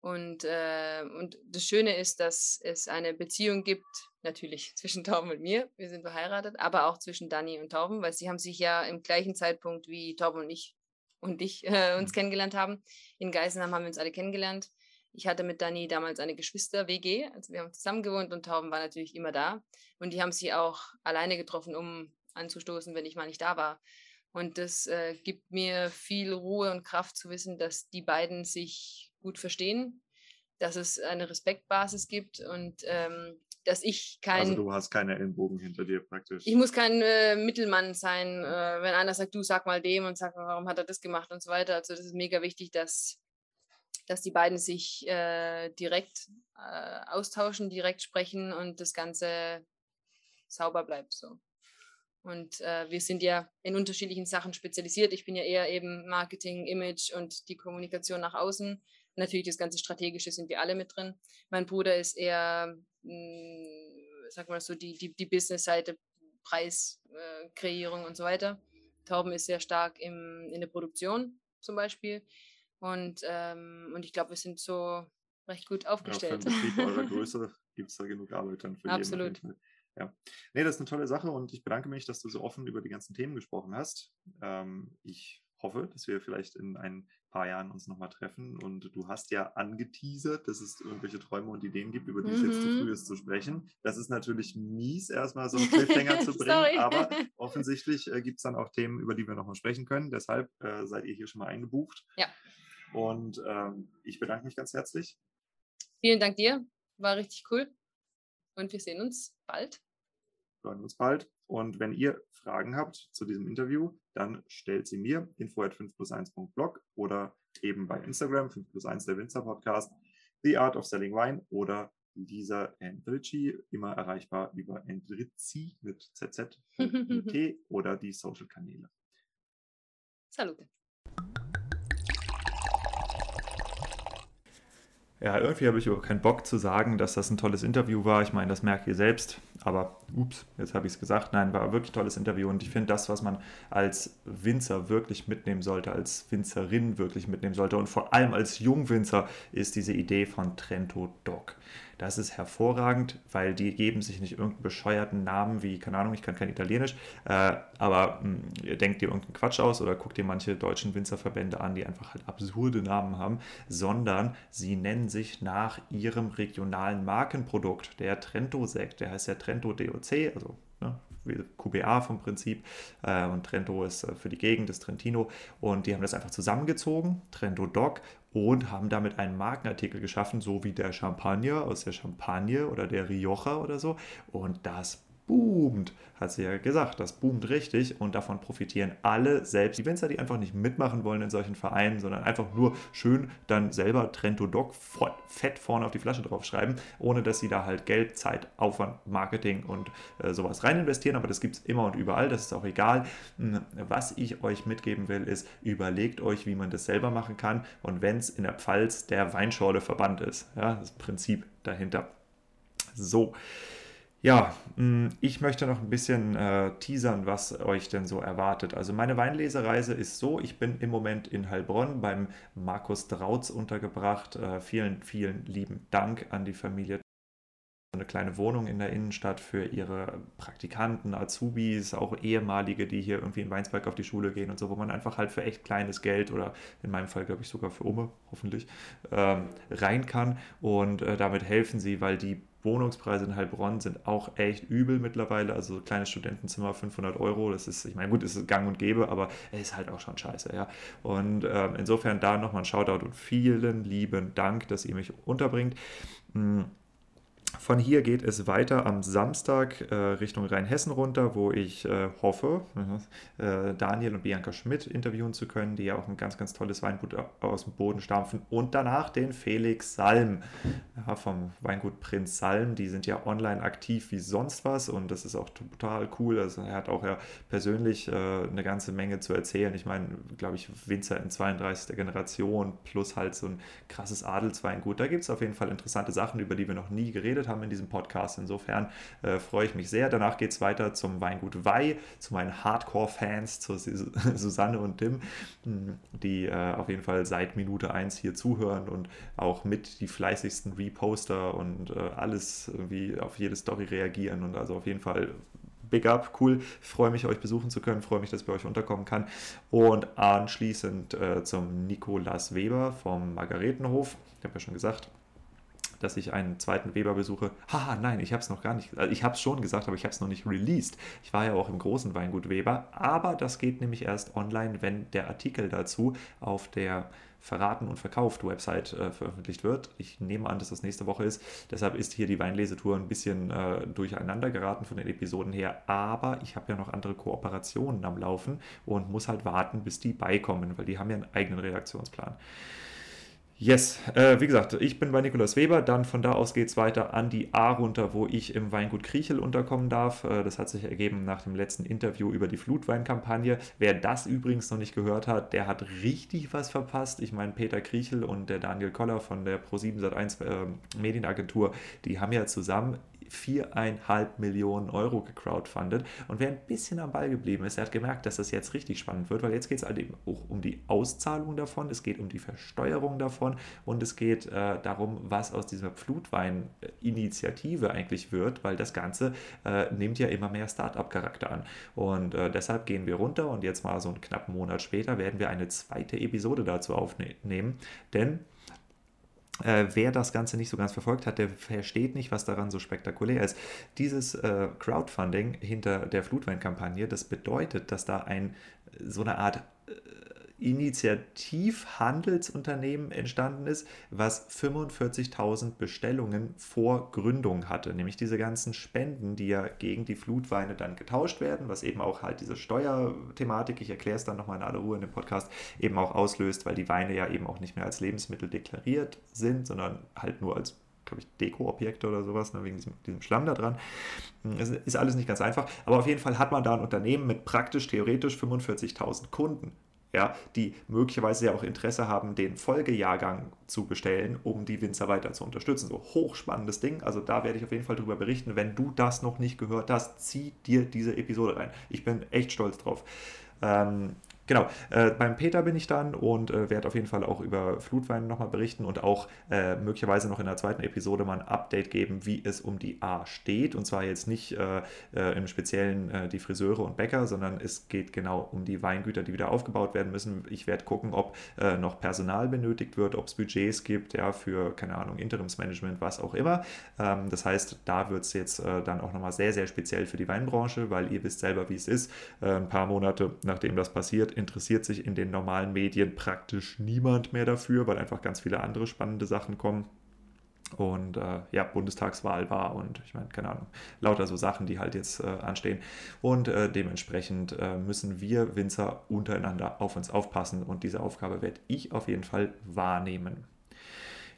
Und, äh, und das Schöne ist, dass es eine Beziehung gibt, natürlich *laughs* zwischen Tauben und mir, wir sind verheiratet, aber auch zwischen Dani und Tauben, weil sie haben sich ja im gleichen Zeitpunkt wie Tauben und ich und ich äh, uns mhm. kennengelernt haben. In Geisenheim haben wir uns alle kennengelernt. Ich hatte mit Dani damals eine Geschwister-WG, also wir haben zusammen gewohnt und Tauben war natürlich immer da. Und die haben sie auch alleine getroffen, um anzustoßen, wenn ich mal nicht da war. Und das äh, gibt mir viel Ruhe und Kraft zu wissen, dass die beiden sich gut verstehen, dass es eine Respektbasis gibt und ähm, dass ich kein. Also du hast keine Ellenbogen hinter dir praktisch. Ich muss kein äh, Mittelmann sein, äh, wenn einer sagt, du sag mal dem und sag, warum hat er das gemacht und so weiter. Also das ist mega wichtig, dass, dass die beiden sich äh, direkt äh, austauschen, direkt sprechen und das Ganze sauber bleibt so. Und äh, wir sind ja in unterschiedlichen Sachen spezialisiert. Ich bin ja eher eben Marketing, Image und die Kommunikation nach außen. Natürlich das ganze Strategische sind wir alle mit drin. Mein Bruder ist eher, mh, hm, sag mal so, die, die, die Business-Seite, Preiskreierung äh, und so weiter. Tauben ist sehr stark im, in der Produktion zum Beispiel. Und, ähm, und ich glaube, wir sind so recht gut aufgestellt. Ja, für Betrieb eurer *laughs* Größe gibt es da genug Arbeit dann für Absolut. jeden. Ja, nee, das ist eine tolle Sache und ich bedanke mich, dass du so offen über die ganzen Themen gesprochen hast. Ähm, ich hoffe, dass wir vielleicht in ein paar Jahren uns nochmal treffen und du hast ja angeteasert, dass es irgendwelche Träume und Ideen gibt, über die es jetzt zu früh mhm. ist zu sprechen. Das ist natürlich mies, erstmal so einen Cliffhanger *laughs* zu bringen, aber *laughs* offensichtlich äh, gibt es dann auch Themen, über die wir nochmal sprechen können. Deshalb äh, seid ihr hier schon mal eingebucht. Ja. Und ähm, ich bedanke mich ganz herzlich. Vielen Dank dir, war richtig cool und wir sehen uns bald hören uns bald. Und wenn ihr Fragen habt zu diesem Interview, dann stellt sie mir info at 5 plus 1.blog oder eben bei Instagram 5 plus 1 der Winzer Podcast, The Art of Selling Wine oder Lisa Endrici, immer erreichbar über Endrici mit ZZ *laughs* oder die Social Kanäle. Salute. Ja, irgendwie habe ich aber keinen Bock zu sagen, dass das ein tolles Interview war. Ich meine, das merkt ihr selbst. Aber ups, jetzt habe ich es gesagt. Nein, war wirklich ein tolles Interview. Und ich finde das, was man als Winzer wirklich mitnehmen sollte, als Winzerin wirklich mitnehmen sollte und vor allem als Jungwinzer, ist diese Idee von Trento Doc. Das ist hervorragend, weil die geben sich nicht irgendeinen bescheuerten Namen wie, keine Ahnung, ich kann kein Italienisch, äh, aber mh, hm, denkt dir irgendeinen Quatsch aus oder guckt dir manche deutschen Winzerverbände an, die einfach halt absurde Namen haben, sondern sie nennen sich nach ihrem regionalen Markenprodukt. Der Trento-Sekt, der heißt ja Trento DOC, also ne, QBA vom Prinzip äh, und Trento ist äh, für die Gegend, das Trentino. Und die haben das einfach zusammengezogen, Trento Doc und haben damit einen Markenartikel geschaffen, so wie der Champagner aus der Champagne oder der Rioja oder so. Und das boomt, hat sie ja gesagt, das boomt richtig und davon profitieren alle, selbst. Die Winzer, die einfach nicht mitmachen wollen in solchen Vereinen, sondern einfach nur schön dann selber Trento Doc fett vorne auf die Flasche draufschreiben, ohne dass sie da halt Geld, Zeit, Aufwand, Marketing und äh, sowas rein investieren, aber das gibt es immer und überall, das ist auch egal. Hm, was ich euch mitgeben will, ist, überlegt euch, wie man das selber machen kann. Und wenn es in der Pfalz der Weinschorle Verband ist, ja, das Prinzip dahinter. So, ja, mm, ich möchte noch ein bisschen äh, teasern, was euch denn so erwartet. Also meine Weinlesereise ist so, ich bin im Moment in Heilbronn beim Markus Drautz untergebracht. Äh, vielen, vielen lieben Dank an die Familie. Eine kleine Wohnung in der Innenstadt für ihre Praktikanten, Azubis, auch ehemalige, die hier irgendwie in Weinsberg auf die Schule gehen und so, wo man einfach halt für echt kleines Geld oder in meinem Fall glaube ich sogar für Umme, hoffentlich, ähm, rein kann. Und äh, damit helfen sie, weil die Wohnungspreise in Heilbronn sind auch echt übel mittlerweile. Also kleines Studentenzimmer 500 Euro, das ist, ich meine, gut, es ist gang und gäbe, aber es ist halt auch schon scheiße, ja. Und ähm, insofern da nochmal ein Shoutout und vielen lieben Dank, dass ihr mich unterbringt. Mhm. Von hier geht es weiter am Samstag äh, Richtung Rheinhessen runter, wo ich äh, hoffe, äh, Daniel und Bianca Schmidt interviewen zu können, die ja auch ein ganz, ganz tolles Weingut aus dem Boden stampfen. Und danach den Felix Salm ja, vom Weingut Prinz Salm. Die sind ja online aktiv wie sonst was und das ist auch total cool. Also er hat auch ja persönlich äh, eine ganze Menge zu erzählen. Ich meine, glaube ich, Winzer in 32. Generation plus halt so ein krasses Adelsweingut. Da gibt es auf jeden Fall interessante Sachen, über die wir noch nie geredet geredet haben in diesem Podcast. Insofern äh, freue ich mich sehr. Danach geht es weiter zum Weingut Wei, zu meinen Hardcore-Fans, zu *laughs* Susanne und Tim, hm, die äh, auf jeden Fall seit Minute 1 hier zuhören und auch mit die fleißigsten Reposter und äh, alles irgendwie auf jede Story reagieren und also auf jeden Fall Big Up, cool. Freue mich, euch besuchen zu können. Freue mich, dass ich bei euch unterkommen kann. Und anschließend äh, zum Nikolas Weber vom Margaretenhof. Ich habe ja schon gesagt, dass ich einen zweiten Weber besuche. Haha, nein, ich habe es noch gar nicht, also ich habe es schon gesagt, aber ich habe es noch nicht released. Ich war ja auch im großen Weingut Weber, aber das geht nämlich erst online, wenn der Artikel dazu auf der Verraten und Verkauft Website äh, veröffentlicht wird. Ich nehme an, dass das nächste Woche ist. Deshalb ist hier die Weinlesetour ein bisschen äh, durcheinander geraten von den Episoden her. Aber ich habe ja noch andere Kooperationen am Laufen und muss halt warten, bis die beikommen, weil die haben ja einen eigenen Redaktionsplan. Yes, äh, wie gesagt, ich bin bei Nikolaus Weber, dann von da aus geht es weiter an die A runter, wo ich im Weingut Kriechel unterkommen darf. Äh, das hat sich ergeben nach dem letzten Interview über die Flutweinkampagne. Wer das übrigens noch nicht gehört hat, der hat richtig was verpasst. Ich meine, Peter Kriechel und der Daniel Koller von der Pro7 Sat1 äh, Medienagentur, die haben ja zusammen viereinhalb Millionen Euro gecrowdfundet. Und wer ein bisschen am Ball geblieben ist, der hat gemerkt, dass das jetzt richtig spannend wird, weil jetzt geht es halt eben auch um die Auszahlung davon, es geht um die Versteuerung davon und es geht äh, darum, was aus dieser Flutwein-Initiative eigentlich wird, weil das Ganze äh, nimmt ja immer mehr Startup-Charakter an. Und äh, deshalb gehen wir runter und jetzt mal so einen knappen Monat später werden wir eine zweite Episode dazu aufnehmen, denn äh, wer das Ganze nicht so ganz verfolgt hat, der versteht nicht, was daran so spektakulär ist. Dieses äh, Crowdfunding hinter der Flutweinkampagne, das bedeutet, dass da ein so eine Art äh, Initiativhandelsunternehmen entstanden ist, was 45.000 Bestellungen vor Gründung hatte. Nämlich diese ganzen Spenden, die ja gegen die Flutweine dann getauscht werden, was eben auch halt diese Steuerthematik, ich erkläre es dann nochmal in aller Ruhe in dem Podcast, eben auch auslöst, weil die Weine ja eben auch nicht mehr als Lebensmittel deklariert sind, sondern halt nur als glaube ich, Deko-Objekte oder sowas, ne, wegen diesem, diesem, Schlamm da dran. Es ist alles nicht ganz einfach, aber auf jeden Fall hat man da ein Unternehmen mit praktisch theoretisch 45.000 Kunden ja, die möglicherweise ja auch Interesse haben, den Folgejahrgang zu bestellen, um die Winzer weiter zu unterstützen. So hochspannendes Ding. Also da werde ich auf jeden Fall drüber berichten. Wenn du das noch nicht gehört hast, zieh dir diese Episode rein. Ich bin echt stolz drauf. Ähm, genau, äh, beim Peter bin ich dann und äh, werde auf jeden Fall auch über Flutwein nochmal berichten und auch äh, möglicherweise noch in der zweiten Episode mal ein Update geben, wie es um die A steht. Und zwar jetzt nicht äh, äh, im Speziellen äh, die Friseure und Bäcker, sondern es geht genau um die Weingüter, die wieder aufgebaut werden müssen. Ich werde gucken, ob noch Personal benötigt wird, ob es Budgets gibt, ja, für, keine Ahnung, Interimsmanagement, was auch immer. Ähm, das heißt, da wird es jetzt dann auch nochmal sehr, sehr speziell für die Weinbranche, weil ihr wisst selber, wie es ist. ein paar Monate nachdem das passiert, interessiert sich in den normalen Medien praktisch niemand mehr dafür, weil einfach ganz viele andere spannende Sachen kommen. Und äh, ja, Bundestagswahl war und ich meine, keine Ahnung, lauter so Sachen, die halt jetzt äh, anstehen. Und äh, dementsprechend äh, müssen wir Winzer untereinander auf uns aufpassen und diese Aufgabe werde ich auf jeden Fall wahrnehmen.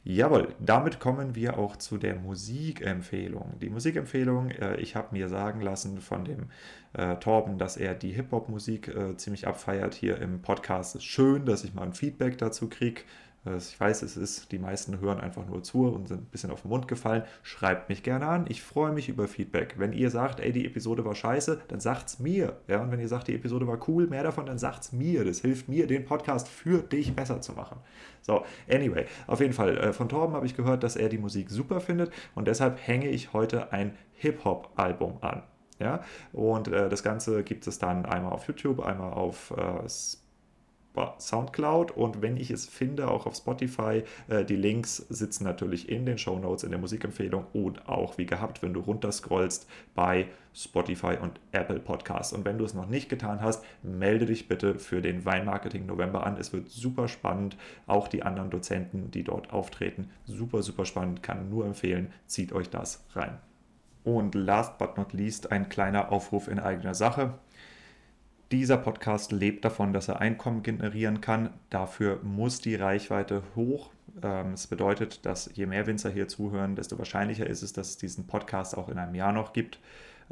Jawohl, damit kommen wir auch zu der Musikempfehlung. Die Musikempfehlung, äh, ich habe mir sagen lassen von dem äh, Torben, dass er die Hip-Hop-Musik äh, ziemlich abfeiert hier im Podcast. Ist schön, dass ich mal ein Feedback dazu kriege. Ich weiß, es ist, die meisten hören einfach nur zu und sind ein bisschen auf den Mund gefallen. Schreibt mich gerne an. Ich freue mich über Feedback. Wenn ihr sagt, ey, die Episode war scheiße, dann sagt's mir. Ja, und wenn ihr sagt, die Episode war cool, mehr davon, dann sagt's mir. Das hilft mir, den Podcast für dich besser zu machen. So, anyway, auf jeden Fall, äh, von Torben habe ich gehört, dass er die Musik super findet und deshalb hänge ich heute ein Hip-Hop-Album an. Ja, und äh, das Ganze gibt es dann einmal auf YouTube, einmal auf äh, Soundcloud und wenn ich es finde, auch auf Spotify. Äh, die Links sitzen natürlich in den Show Notes, in der Musikempfehlung und auch wie gehabt, wenn du runterscrollst bei Spotify und Apple Podcasts. Und wenn du es noch nicht getan hast, melde dich bitte für den Weinmarketing November an. Es wird super spannend. Auch die anderen Dozenten, die dort auftreten, super, super spannend. Kann nur empfehlen, zieht euch das rein. Und last but not least ein kleiner Aufruf in eigener Sache. Dieser Podcast lebt davon, dass er Einkommen generieren kann. Dafür muss die Reichweite hoch. Ähm, es bedeutet, dass je mehr Winzer hier zuhören, desto wahrscheinlicher ist es, dass es diesen Podcast auch in einem Jahr noch gibt.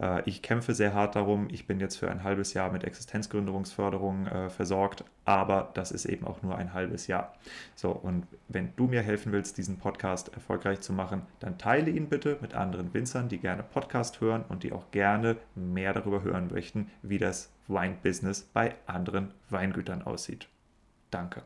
Äh, ich kämpfe sehr hart darum. Ich bin jetzt für ein halbes Jahr mit Existenzgründungsförderung äh, versorgt, aber das ist eben auch nur ein halbes Jahr. So, und wenn du mir helfen willst, diesen Podcast erfolgreich zu machen, dann teile ihn bitte mit anderen Winzern, die gerne Podcast hören und die auch gerne mehr darüber hören möchten, wie das Wine-Business bei anderen Weingütern aussieht. Danke.